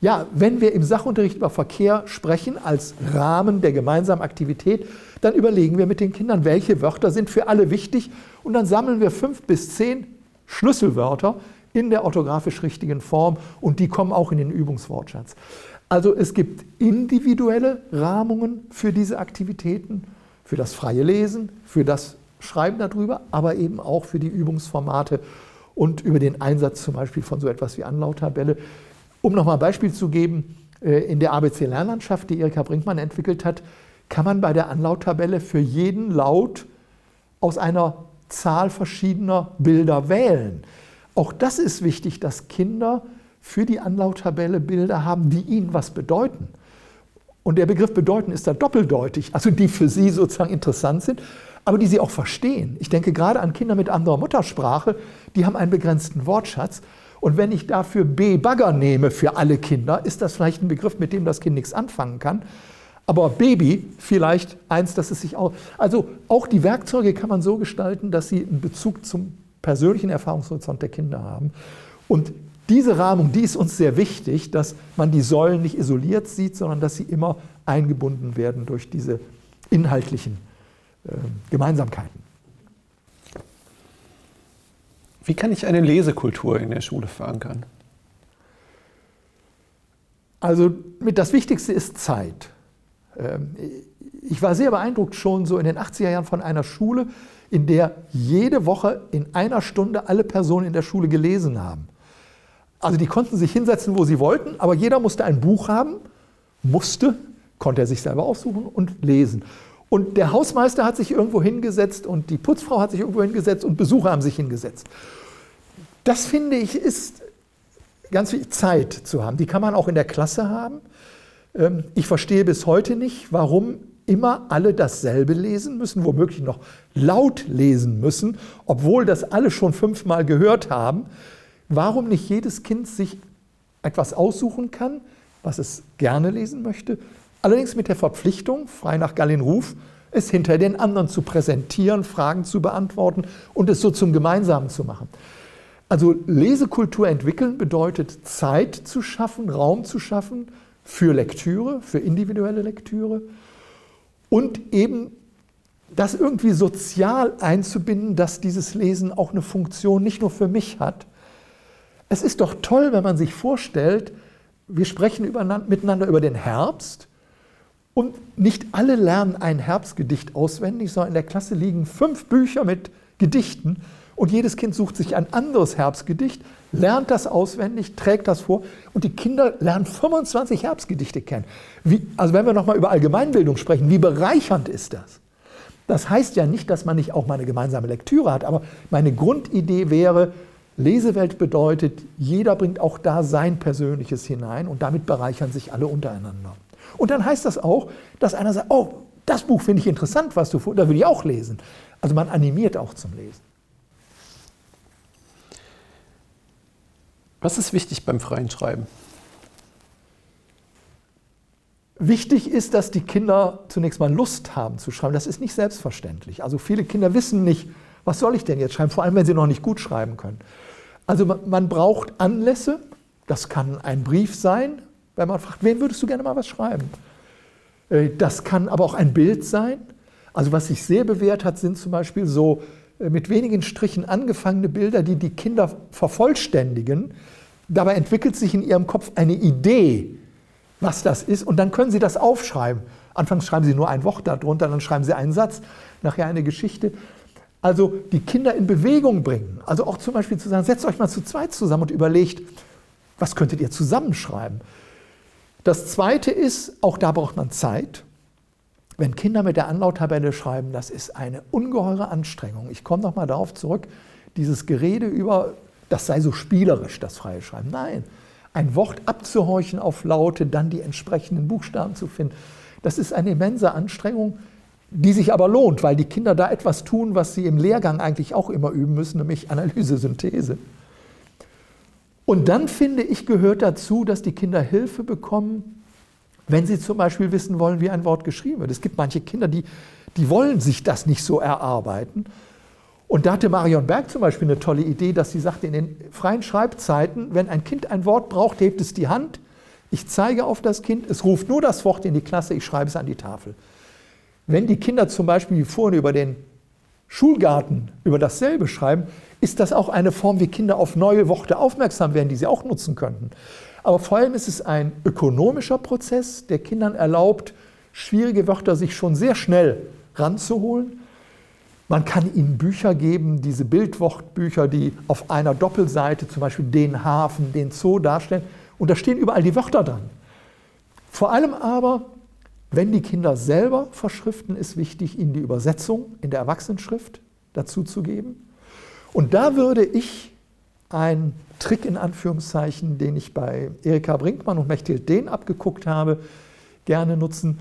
Ja, wenn wir im Sachunterricht über Verkehr sprechen als Rahmen der gemeinsamen Aktivität, dann überlegen wir mit den Kindern, welche Wörter sind für alle wichtig und dann sammeln wir fünf bis zehn Schlüsselwörter in der orthografisch richtigen Form und die kommen auch in den Übungswortschatz. Also es gibt individuelle Rahmungen für diese Aktivitäten, für das freie Lesen, für das Schreiben darüber, aber eben auch für die Übungsformate und über den Einsatz zum Beispiel von so etwas wie Anlauttabelle. Um nochmal ein Beispiel zu geben, äh, in der ABC-Lernlandschaft, die Erika Brinkmann entwickelt hat, kann man bei der Anlauttabelle für jeden Laut aus einer Zahl verschiedener Bilder wählen. Auch das ist wichtig, dass Kinder für die Anlauttabelle Bilder haben, die ihnen was bedeuten. Und der Begriff bedeuten ist da doppeldeutig, also die für sie sozusagen interessant sind, aber die sie auch verstehen. Ich denke gerade an Kinder mit anderer Muttersprache, die haben einen begrenzten Wortschatz. Und wenn ich dafür B-Bagger nehme für alle Kinder, ist das vielleicht ein Begriff, mit dem das Kind nichts anfangen kann. Aber Baby vielleicht eins, dass es sich auch. Also auch die Werkzeuge kann man so gestalten, dass sie einen Bezug zum persönlichen Erfahrungshorizont der Kinder haben. Und diese Rahmung, die ist uns sehr wichtig, dass man die Säulen nicht isoliert sieht, sondern dass sie immer eingebunden werden durch diese inhaltlichen äh, Gemeinsamkeiten. Wie kann ich eine Lesekultur in der Schule verankern? Also mit das Wichtigste ist Zeit. Ähm, ich war sehr beeindruckt schon so in den 80er Jahren von einer Schule, in der jede Woche in einer Stunde alle Personen in der Schule gelesen haben. Also die konnten sich hinsetzen, wo sie wollten, aber jeder musste ein Buch haben, musste, konnte er sich selber aussuchen und lesen. Und der Hausmeister hat sich irgendwo hingesetzt und die Putzfrau hat sich irgendwo hingesetzt und Besucher haben sich hingesetzt. Das finde ich ist ganz viel Zeit zu haben. Die kann man auch in der Klasse haben. Ähm, ich verstehe bis heute nicht, warum immer alle dasselbe lesen müssen, womöglich noch laut lesen müssen, obwohl das alle schon fünfmal gehört haben. Warum nicht jedes Kind sich etwas aussuchen kann, was es gerne lesen möchte, allerdings mit der Verpflichtung, frei nach Gallin Ruf, es hinter den anderen zu präsentieren, Fragen zu beantworten und es so zum Gemeinsamen zu machen. Also Lesekultur entwickeln bedeutet Zeit zu schaffen, Raum zu schaffen für Lektüre, für individuelle Lektüre und eben das irgendwie sozial einzubinden, dass dieses Lesen auch eine Funktion nicht nur für mich hat, es ist doch toll, wenn man sich vorstellt, wir sprechen miteinander über den Herbst und nicht alle lernen ein Herbstgedicht auswendig, sondern in der Klasse liegen fünf Bücher mit Gedichten und jedes Kind sucht sich ein anderes Herbstgedicht, lernt das auswendig, trägt das vor und die Kinder lernen 25 Herbstgedichte kennen. Wie, also wenn wir nochmal über Allgemeinbildung sprechen, wie bereichernd ist das? Das heißt ja nicht, dass man nicht auch mal eine gemeinsame Lektüre hat, aber meine Grundidee wäre, Lesewelt bedeutet, jeder bringt auch da sein Persönliches hinein und damit bereichern sich alle untereinander. Und dann heißt das auch, dass einer sagt, oh, das Buch finde ich interessant, was du vor, da will ich auch lesen. Also man animiert auch zum Lesen. Was ist wichtig beim freien Schreiben? Wichtig ist, dass die Kinder zunächst mal Lust haben zu schreiben. Das ist nicht selbstverständlich. Also viele Kinder wissen nicht, was soll ich denn jetzt schreiben, vor allem wenn sie noch nicht gut schreiben können. Also man braucht Anlässe, das kann ein Brief sein, wenn man fragt, wen würdest du gerne mal was schreiben? Äh, das kann aber auch ein Bild sein. Also was sich sehr bewährt hat, sind zum Beispiel so mit wenigen Strichen angefangene Bilder, die die Kinder vervollständigen, Dabei entwickelt sich in ihrem Kopf eine Idee, was das ist, und dann können sie das aufschreiben. Anfangs schreiben sie nur ein Wort darunter, dann schreiben sie einen Satz, nachher eine Geschichte. Also die Kinder in Bewegung bringen. Also auch zum Beispiel zu sagen, setzt euch mal zu zweit zusammen und überlegt, was könntet ihr zusammenschreiben. Das Zweite ist, auch da braucht man Zeit. Wenn Kinder mit der Anlauttabelle schreiben, das ist eine ungeheure Anstrengung. Ich komme nochmal darauf zurück, dieses Gerede über, das sei so spielerisch, das freie Schreiben. Nein, ein Wort abzuhorchen auf Laute, dann die entsprechenden Buchstaben zu finden, das ist eine immense Anstrengung, die sich aber lohnt, weil die Kinder da etwas tun, was sie im Lehrgang eigentlich auch immer üben müssen, nämlich Analyse, Synthese. Und dann finde ich, gehört dazu, dass die Kinder Hilfe bekommen, wenn sie zum Beispiel wissen wollen, wie ein Wort geschrieben wird. Es gibt manche Kinder, die, die wollen sich das nicht so erarbeiten. Und da hatte Marion Berg zum Beispiel eine tolle Idee, dass sie sagte, in den freien Schreibzeiten, wenn ein Kind ein Wort braucht, hebt es die Hand, ich zeige auf das Kind, es ruft nur das Wort in die Klasse, ich schreibe es an die Tafel. Wenn die Kinder zum Beispiel vorhin über den Schulgarten über dasselbe schreiben, ist das auch eine Form, wie Kinder auf neue Worte aufmerksam werden, die sie auch nutzen könnten. Aber vor allem ist es ein ökonomischer Prozess, der Kindern erlaubt, schwierige Wörter sich schon sehr schnell ranzuholen. Man kann ihnen Bücher geben, diese Bildwortbücher, die auf einer Doppelseite zum Beispiel den Hafen, den Zoo darstellen. Und da stehen überall die Wörter dran. Vor allem aber, wenn die Kinder selber verschriften, ist wichtig, ihnen die Übersetzung in der Erwachsenenschrift dazu zu geben. Und da würde ich einen Trick in Anführungszeichen, den ich bei Erika Brinkmann und Mechthild Dehn abgeguckt habe, gerne nutzen.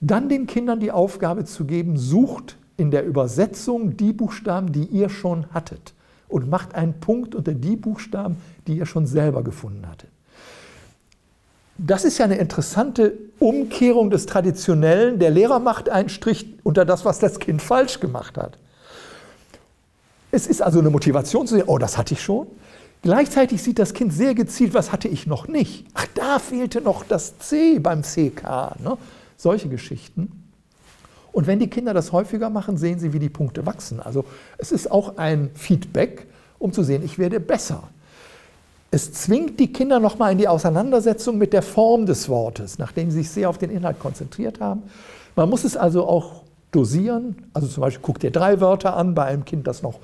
Dann den Kindern die Aufgabe zu geben, sucht in der Übersetzung die Buchstaben, die ihr schon hattet und macht einen Punkt unter die Buchstaben, die ihr schon selber gefunden hattet. Das ist ja eine interessante Umkehrung des Traditionellen. Der Lehrer macht einen Strich unter das, was das Kind falsch gemacht hat. Es ist also eine Motivation zu sehen, oh, das hatte ich schon. Gleichzeitig sieht das Kind sehr gezielt, was hatte ich noch nicht. Ach, da fehlte noch das C beim CK. Ne? Solche Geschichten. Und wenn die Kinder das häufiger machen, sehen sie, wie die Punkte wachsen. Also es ist auch ein Feedback, um zu sehen, ich werde besser. Es zwingt die Kinder nochmal in die Auseinandersetzung mit der Form des Wortes, nachdem sie sich sehr auf den Inhalt konzentriert haben. Man muss es also auch dosieren. Also zum Beispiel guckt ihr drei Wörter an bei einem Kind, das noch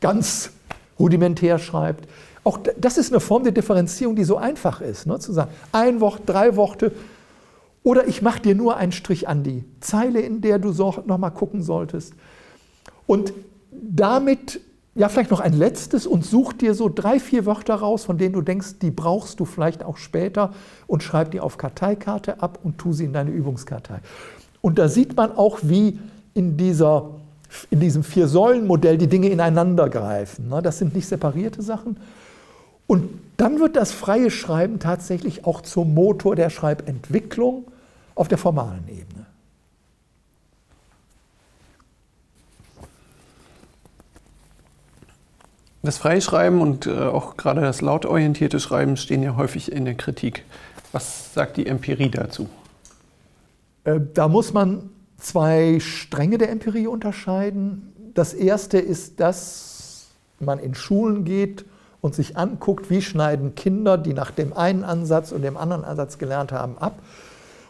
ganz rudimentär schreibt. Auch das ist eine Form der Differenzierung, die so einfach ist, ne? zu sagen, ein Wort, drei Worte. Oder ich mache dir nur einen Strich an die Zeile, in der du so nochmal gucken solltest. Und damit ja, vielleicht noch ein letztes und such dir so drei, vier Wörter raus, von denen du denkst, die brauchst du vielleicht auch später und schreib die auf Karteikarte ab und tu sie in deine Übungskartei. Und da sieht man auch, wie in, dieser, in diesem Vier-Säulen-Modell die Dinge ineinander greifen. Ne? Das sind nicht separierte Sachen. Und dann wird das freie Schreiben tatsächlich auch zum Motor der Schreibentwicklung auf der formalen Ebene. Das Freischreiben und äh, auch gerade das lautorientierte Schreiben stehen ja häufig in der Kritik. Was sagt die Empirie dazu? Äh, da muss man zwei Stränge der Empirie unterscheiden. Das erste ist, dass man in Schulen geht und sich anguckt, wie schneiden Kinder, die nach dem einen Ansatz und dem anderen Ansatz gelernt haben, ab.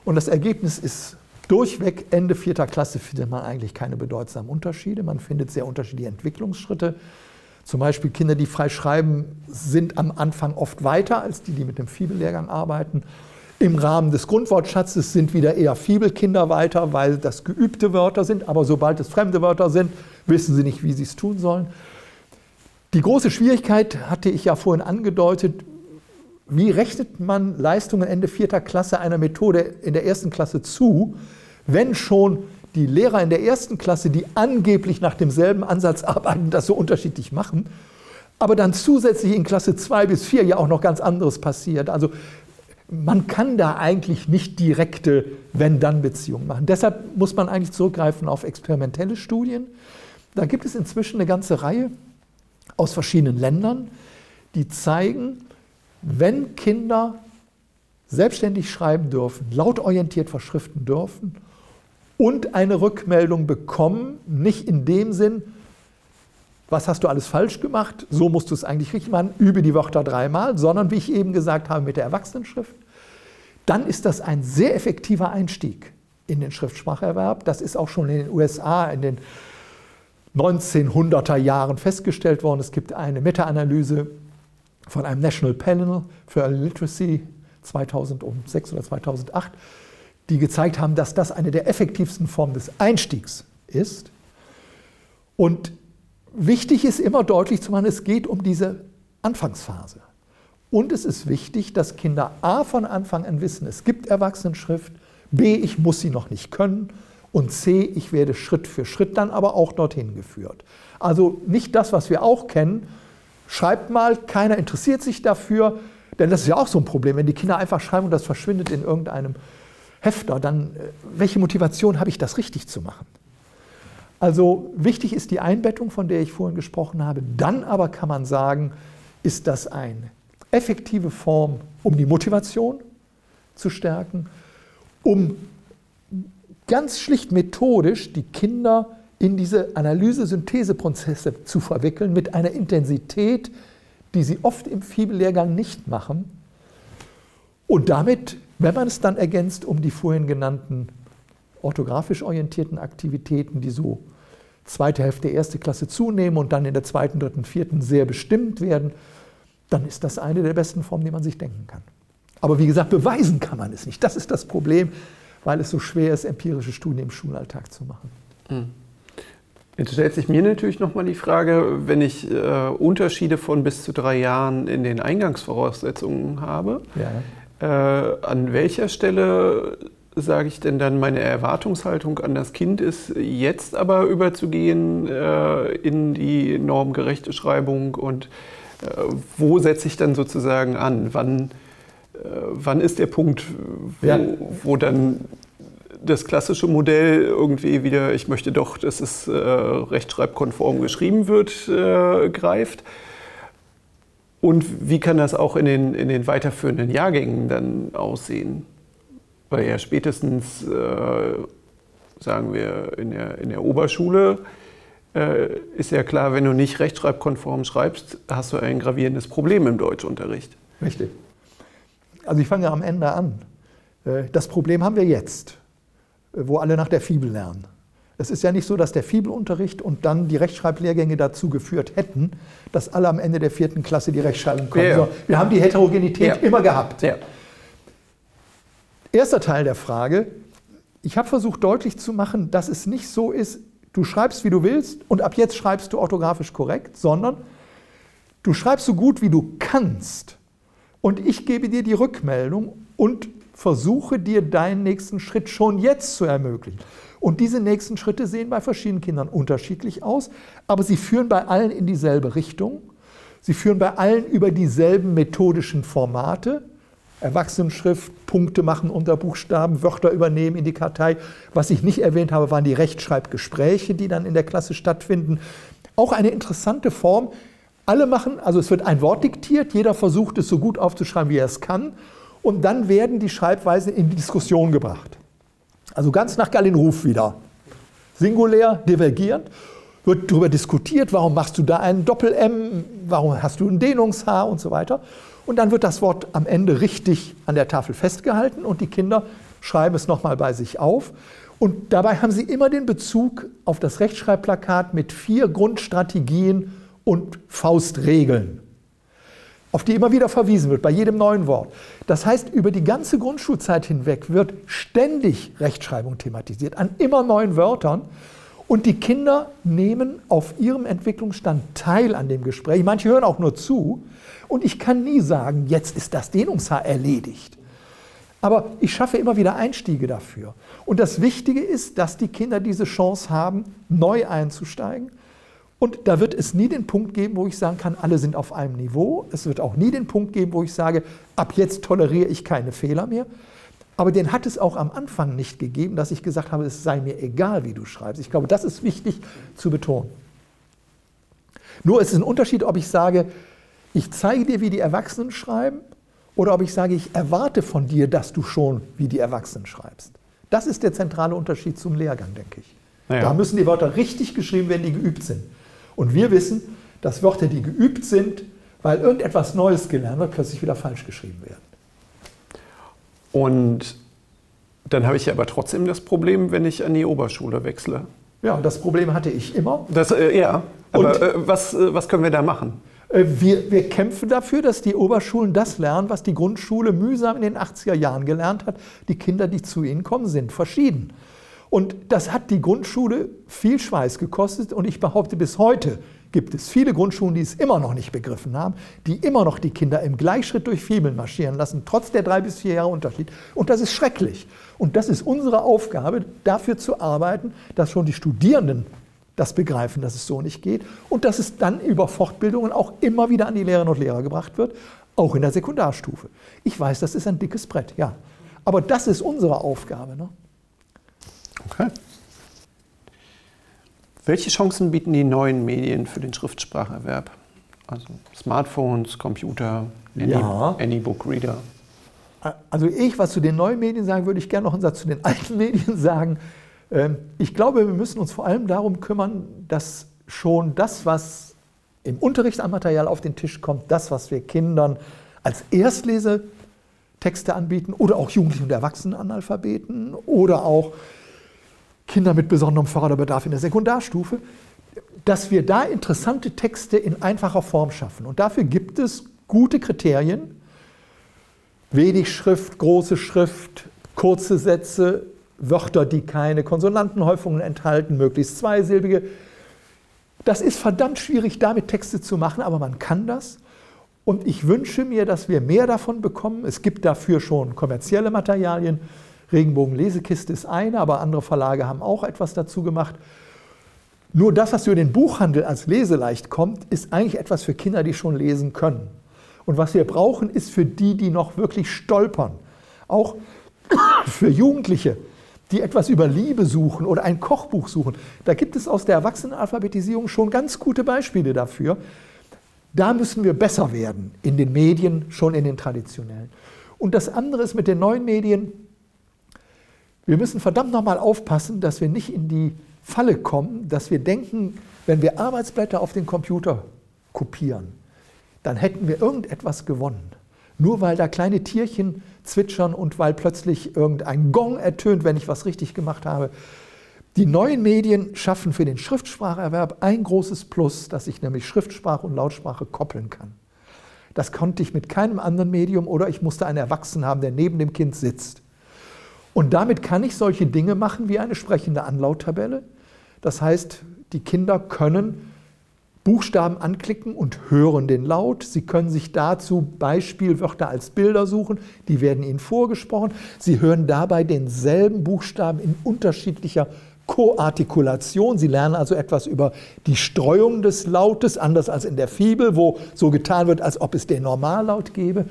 Und das Ergebnis ist durchweg, Ende vierter Klasse findet man eigentlich keine bedeutsamen Unterschiede. Man findet sehr unterschiedliche Entwicklungsschritte. Zum Beispiel Kinder, die frei schreiben, sind am Anfang oft weiter als die, die mit dem Fibellehrgang arbeiten. Im Rahmen des Grundwortschatzes sind wieder eher Fibelkinder weiter, weil das geübte Wörter sind, aber sobald es fremde Wörter sind, wissen sie nicht, wie sie es tun sollen. Die große Schwierigkeit hatte ich ja vorhin angedeutet, wie rechnet man Leistungen Ende vierter Klasse einer Methode in der ersten Klasse zu, wenn schon die Lehrer in der ersten Klasse, die angeblich nach demselben Ansatz arbeiten, das so unterschiedlich machen, aber dann zusätzlich in Klasse 2 bis 4 ja auch noch ganz anderes passiert. Also man kann da eigentlich nicht direkte Wenn-Dann-Beziehungen machen. Deshalb muss man eigentlich zurückgreifen auf experimentelle Studien. Da gibt es inzwischen eine ganze Reihe aus verschiedenen Ländern, die zeigen, wenn Kinder selbstständig schreiben dürfen, lautorientiert verschriften dürfen und eine Rückmeldung bekommen, nicht in dem Sinn, was hast du alles falsch gemacht, so musst du es eigentlich richtig machen, übe die Wörter dreimal, sondern wie ich eben gesagt habe mit der Erwachsenenschrift, dann ist das ein sehr effektiver Einstieg in den Schriftspracherwerb. Das ist auch schon in den USA in den 1900er Jahren festgestellt worden. Es gibt eine Meta-Analyse von einem National Panel für Literacy 2006 oder 2008, die gezeigt haben, dass das eine der effektivsten Formen des Einstiegs ist. Und wichtig ist immer deutlich zu machen, es geht um diese Anfangsphase. Und es ist wichtig, dass Kinder A von Anfang an wissen, es gibt Erwachsenenschrift, B, ich muss sie noch nicht können und C, ich werde Schritt für Schritt dann aber auch dorthin geführt. Also nicht das, was wir auch kennen, schreibt mal, keiner interessiert sich dafür, denn das ist ja auch so ein Problem, wenn die Kinder einfach schreiben und das verschwindet in irgendeinem Hefter, dann äh, welche Motivation habe ich, das richtig zu machen? Also wichtig ist die Einbettung, von der ich vorhin gesprochen habe. Dann aber kann man sagen, ist das eine effektive Form, um die Motivation zu stärken, um ganz schlicht methodisch die Kinder in diese Analyse-Synthese-Prozesse zu verwickeln mit einer Intensität, die sie oft im Fibellehrgang nicht machen. Und damit, wenn man es dann ergänzt um die vorhin genannten orthografisch orientierten Aktivitäten, die so zweite Hälfte, erste Klasse zunehmen und dann in der zweiten, dritten, vierten sehr bestimmt werden, dann ist das eine der besten Formen, die man sich denken kann. Aber wie gesagt, beweisen kann man es nicht. Das ist das Problem, weil es so schwer ist, empirische Studien im Schulalltag zu machen. Hm. Jetzt stellt sich mir natürlich nochmal die Frage, wenn ich äh, Unterschiede von bis zu drei Jahren in den Eingangsvoraussetzungen habe, ja. äh, an welcher Stelle sage ich denn dann, meine Erwartungshaltung an das Kind ist, jetzt aber überzugehen äh, in die normgerechte Schreibung und äh, wo setze ich dann sozusagen an? Wann, äh, wann ist der Punkt, wo, ja. wo, dann das klassische Modell irgendwie wieder, ich möchte doch, dass es äh, rechtschreibkonform geschrieben wird, äh, greift? Und wie kann das auch in den, in den weiterführenden Jahrgängen dann aussehen? Weil ja spätestens, äh, sagen wir, in der, in der Oberschule äh, ist ja klar, wenn du nicht rechtschreibkonform schreibst, hast du ein gravierendes Problem im Deutschunterricht. Richtig. Also ich fange am Ende an. Äh, das Problem haben wir jetzt, wo alle nach der Fibel lernen. Es ist ja nicht so, dass der Fibelunterricht und dann die Rechtschreiblehrgänge dazu geführt hätten, dass alle am Ende der vierten Klasse die Rechtschreibung können. Ja. wir haben die Heterogenität ja. immer gehabt. Ja. Erster Teil der Frage. Ich habe versucht deutlich zu machen, dass es nicht so ist, du schreibst, wie du willst und ab jetzt schreibst du orthografisch korrekt, sondern du schreibst so gut, wie du kannst und ich gebe dir die Rückmeldung und versuche dir deinen nächsten Schritt schon jetzt zu ermöglichen. Und diese nächsten Schritte sehen bei verschiedenen Kindern unterschiedlich aus, aber sie führen bei allen in dieselbe Richtung. Sie führen bei allen über dieselben methodischen Formate. Erwachsenenschrift, Punkte machen unter Buchstaben, Wörter übernehmen in die Kartei. Was ich nicht erwähnt habe, waren die Rechtschreibgespräche, die dann in der Klasse stattfinden. Auch eine interessante Form. Alle machen, also es wird ein Wort diktiert, jeder versucht es so gut aufzuschreiben, wie er es kann. Und dann werden die Schreibweisen in die Diskussion gebracht. Also ganz nach Gallenruf wieder. Singulär, divergierend wird darüber diskutiert, warum machst du da ein Doppel-M, warum hast du ein Dehnungs-H und so weiter. Und dann wird das Wort am Ende richtig an der Tafel festgehalten und die Kinder schreiben es nochmal bei sich auf. Und dabei haben sie immer den Bezug auf das Rechtschreibplakat mit vier Grundstrategien und Faustregeln, auf die immer wieder verwiesen wird bei jedem neuen Wort. Das heißt, über die ganze Grundschulzeit hinweg wird ständig Rechtschreibung thematisiert, an immer neuen Wörtern. Und die Kinder nehmen auf ihrem Entwicklungsstand teil an dem Gespräch. Manche hören auch nur zu. Und ich kann nie sagen, jetzt ist das Dehnungshaar erledigt. Aber ich schaffe immer wieder Einstiege dafür. Und das Wichtige ist, dass die Kinder diese Chance haben, neu einzusteigen. Und da wird es nie den Punkt geben, wo ich sagen kann, alle sind auf einem Niveau. Es wird auch nie den Punkt geben, wo ich sage, ab jetzt toleriere ich keine Fehler mehr. Aber den hat es auch am Anfang nicht gegeben, dass ich gesagt habe, es sei mir egal, wie du schreibst. Ich glaube, das ist wichtig zu betonen. Nur ist es ein Unterschied, ob ich sage, ich zeige dir, wie die Erwachsenen schreiben, oder ob ich sage, ich erwarte von dir, dass du schon wie die Erwachsenen schreibst. Das ist der zentrale Unterschied zum Lehrgang, denke ich. Naja. Da müssen die Wörter richtig geschrieben werden, die geübt sind. Und wir wissen, dass Wörter, die geübt sind, weil irgendetwas Neues gelernt wird, plötzlich wieder falsch geschrieben werden. Und dann habe ich aber trotzdem das Problem, wenn ich an die Oberschule wechsle. Ja, das Problem hatte ich immer. Das, äh, ja, aber äh, was, äh, was können wir da machen? Äh, wir, wir, kämpfen dafür, dass die Oberschulen das lernen, was die Grundschule mühsam in den 80er Jahren gelernt hat. Die Kinder, die zu ihnen kommen, sind verschieden. Und das hat die Grundschule viel Schweiß gekostet. Und ich behaupte, bis heute gibt es viele Grundschulen, die es immer noch nicht begriffen haben, die immer noch die Kinder im Gleichschritt durch Fibeln marschieren lassen, trotz der drei bis vier Jahre Unterschied. Und das ist schrecklich. Und das ist unsere Aufgabe, dafür zu arbeiten, dass schon die Studierenden das begreifen, dass es so nicht geht und dass es dann über Fortbildungen auch immer wieder an die Lehrerinnen und Lehrer gebracht wird, auch in der Sekundarstufe. Ich weiß, das ist ein dickes Brett, ja. Aber das ist unsere Aufgabe. Ne? Okay. Welche Chancen bieten die neuen Medien für den Schriftspracherwerb? Also Smartphones, Computer, ja. Anybook-Reader. Also ich, was zu den neuen Medien sagen, würde ich gerne noch einen Satz zu den alten Medien sagen. Ähm, ich glaube, wir müssen uns vor allem darum kümmern, dass schon das, was im Unterricht an Material auf den Tisch kommt, das, was wir Kindern als Erstlesetexte anbieten oder auch Jugendlichen und Erwachsenenanalphabeten oder auch Kinder mit besonderem Förderbedarf in der Sekundarstufe, dass wir da interessante Texte in einfacher Form schaffen. Und dafür gibt es gute Kriterien. Wenig Schrift, große Schrift, kurze Sätze, Wörter, die keine Konsonantenhäufungen enthalten, möglichst zweisilbige. Das ist verdammt schwierig, damit Texte zu machen, aber man kann das. Und ich wünsche mir, dass wir mehr davon bekommen. Es gibt dafür schon kommerzielle Materialien. Regenbogen Lesekiste ist eine, aber andere Verlage haben auch etwas dazu gemacht. Nur das, was über den Buchhandel als leseleicht kommt, ist eigentlich etwas für Kinder, die schon lesen können. Und was wir brauchen, ist für die, die noch wirklich stolpern. Auch für Jugendliche, die etwas über Liebe suchen oder ein Kochbuch suchen. Da gibt es aus der Erwachsenenalphabetisierung schon ganz gute Beispiele dafür. Da müssen wir besser werden in den Medien, schon in den traditionellen. Und das andere ist mit den neuen Medien, wir müssen verdammt nochmal aufpassen, dass wir nicht in die Falle kommen, dass wir denken, wenn wir Arbeitsblätter auf den Computer kopieren, dann hätten wir irgendetwas gewonnen. Nur weil da kleine Tierchen zwitschern und weil plötzlich irgendein Gong ertönt, wenn ich was richtig gemacht habe. Die neuen Medien schaffen für den Schriftspracherwerb ein großes Plus, dass ich nämlich Schriftsprache und Lautsprache koppeln kann. Das konnte ich mit keinem anderen Medium oder ich musste einen Erwachsenen haben, der neben dem Kind sitzt. Und damit kann ich solche Dinge machen wie eine sprechende Anlauttabelle. Das heißt, die Kinder können Buchstaben anklicken und hören den Laut. Sie können sich dazu Beispielwörter als Bilder suchen, die werden Ihnen vorgesprochen. Sie hören dabei denselben Buchstaben in unterschiedlicher Koartikulation. Sie lernen also etwas über die Streuung des Lautes, anders als in der Fibel, wo so getan wird, als ob es den Normallaut gäbe.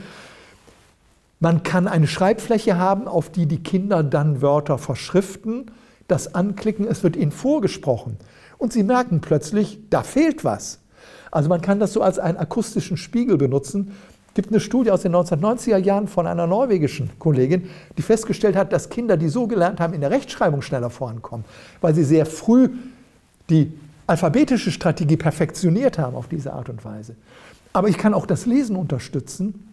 Man kann eine Schreibfläche haben, auf die die Kinder dann Wörter verschriften, das anklicken, es wird ihnen vorgesprochen. Und sie merken plötzlich, da fehlt was. Also man kann das so als einen akustischen Spiegel benutzen. Es gibt eine Studie aus den 1990er Jahren von einer norwegischen Kollegin, die festgestellt hat, dass Kinder, die so gelernt haben, in der Rechtschreibung schneller vorankommen, weil sie sehr früh die alphabetische Strategie perfektioniert haben auf diese Art und Weise. Aber ich kann auch das Lesen unterstützen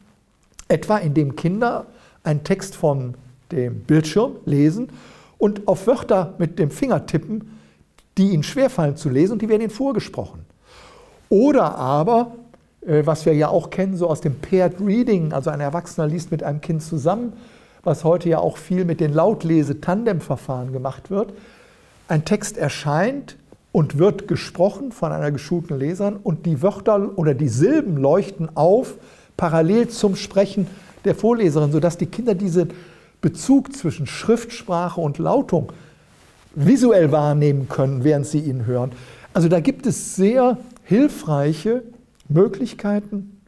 Etwa indem Kinder einen Text von dem Bildschirm lesen und auf Wörter mit dem Finger tippen, die ihnen schwerfallen zu lesen und die werden ihnen vorgesprochen. Oder aber, äh, was wir ja auch kennen, so aus dem Paired Reading, also ein Erwachsener liest mit einem Kind zusammen, was heute ja auch viel mit den Lautlese-Tandem-Verfahren gemacht wird. Ein Text erscheint und wird gesprochen von einer geschulten Leserin und die Wörter oder die Silben leuchten auf, parallel zum Sprechen der Vorleserin, sodass die Kinder diesen Bezug zwischen Schriftsprache und Lautung visuell wahrnehmen können, während sie ihn hören. Also da gibt es sehr hilfreiche Möglichkeiten.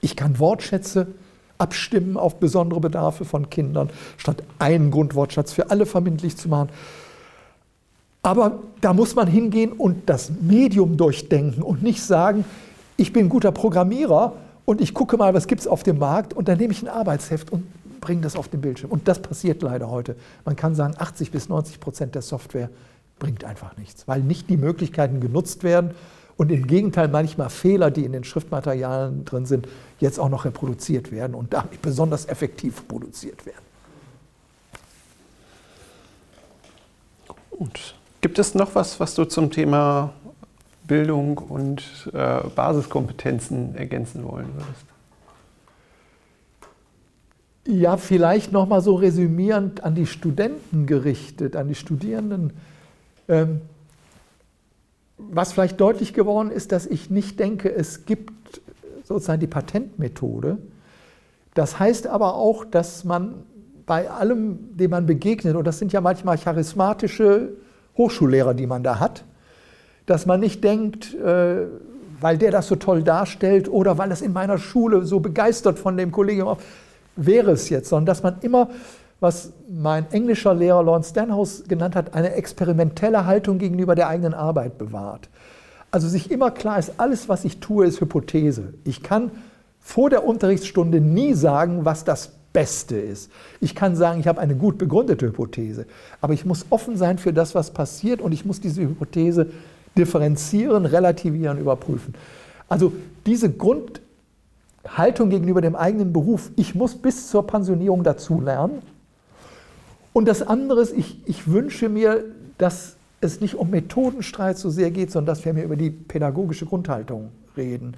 Ich kann Wortschätze abstimmen auf besondere Bedarfe von Kindern, statt einen Grundwortschatz für alle verbindlich zu machen. Aber da muss man hingehen und das Medium durchdenken und nicht sagen, ich bin ein guter Programmierer, und ich gucke mal, was gibt es auf dem Markt und dann nehme ich ein Arbeitsheft und bringe das auf den Bildschirm. Und das passiert leider heute. Man kann sagen, 80 bis 90 Prozent der Software bringt einfach nichts, weil nicht die Möglichkeiten genutzt werden und im Gegenteil manchmal Fehler, die in den Schriftmaterialien drin sind, jetzt auch noch reproduziert werden und damit besonders effektiv produziert werden. Gut. Gibt es noch was, was du zum Thema Bildung und äh, Basiskompetenzen ergänzen wollen würdest? Ja, vielleicht nochmal so resümierend an die Studenten gerichtet, an die Studierenden. Ähm, was vielleicht deutlich geworden ist, dass ich nicht denke, es gibt sozusagen die Patentmethode. Das heißt aber auch, dass man bei allem, dem man begegnet, und das sind ja manchmal charismatische Hochschullehrer, die man da hat, dass man nicht denkt, äh, weil der das so toll darstellt oder weil das in meiner Schule so begeistert von dem Kollegium wäre es jetzt, sondern dass man immer, was mein englischer Lehrer Lawrence Stanhouse genannt hat, eine experimentelle Haltung gegenüber der eigenen Arbeit bewahrt. Also sich immer klar ist, alles, was ich tue, ist Hypothese. Ich kann vor der Unterrichtsstunde nie sagen, was das Beste ist. Ich kann sagen, ich habe eine gut begründete Hypothese, aber ich muss offen sein für das, was passiert und ich muss diese Hypothese differenzieren, relativieren, überprüfen. Also diese Grundhaltung gegenüber dem eigenen Beruf, ich muss bis zur Pensionierung dazu lernen. Und das andere ist, ich, ich wünsche mir, dass es nicht um Methodenstreit so sehr geht, sondern dass wir mir über die pädagogische Grundhaltung reden.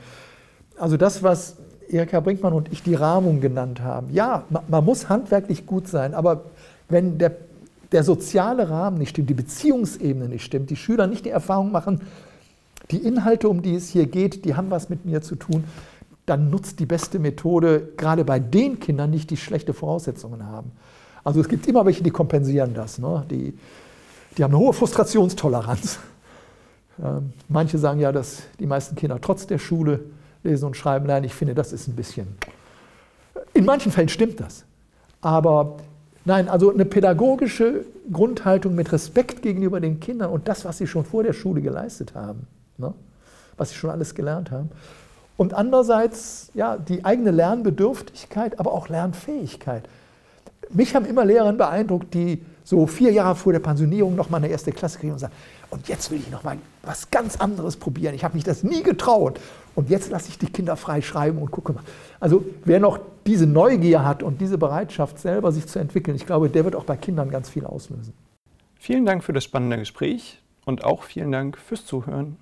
Also das, was Erika Brinkmann und ich die Rahmung genannt haben. Ja, man, man muss handwerklich gut sein, aber wenn der der soziale Rahmen nicht stimmt, die Beziehungsebene nicht stimmt, die Schüler nicht die Erfahrung machen, die Inhalte, um die es hier geht, die haben was mit mir zu tun, dann nutzt die beste Methode gerade bei den Kindern nicht, die schlechte Voraussetzungen haben. Also es gibt immer welche, die kompensieren das. Ne? Die, die haben eine hohe Frustrationstoleranz. Ähm, manche sagen ja, dass die meisten Kinder trotz der Schule lesen und schreiben lernen. Ich finde, das ist ein bisschen. In manchen Fällen stimmt das. Aber Nein, also eine pädagogische Grundhaltung mit Respekt gegenüber den Kindern und das, was sie schon vor der Schule geleistet haben, ne? was sie schon alles gelernt haben. Und andererseits ja, die eigene Lernbedürftigkeit, aber auch Lernfähigkeit. Mich haben immer Lehrerinnen beeindruckt, die so vier Jahre vor der Pensionierung noch mal eine erste Klasse kriegen und sagen, und jetzt will ich noch mal was ganz anderes probieren. Ich habe mich das nie getraut. Und jetzt lasse ich die Kinder frei schreiben und gucke mal. Also wer noch diese Neugier hat und diese Bereitschaft, selber sich zu entwickeln, ich glaube, der wird auch bei Kindern ganz viel auslösen. Vielen Dank für das spannende Gespräch und auch vielen Dank fürs Zuhören.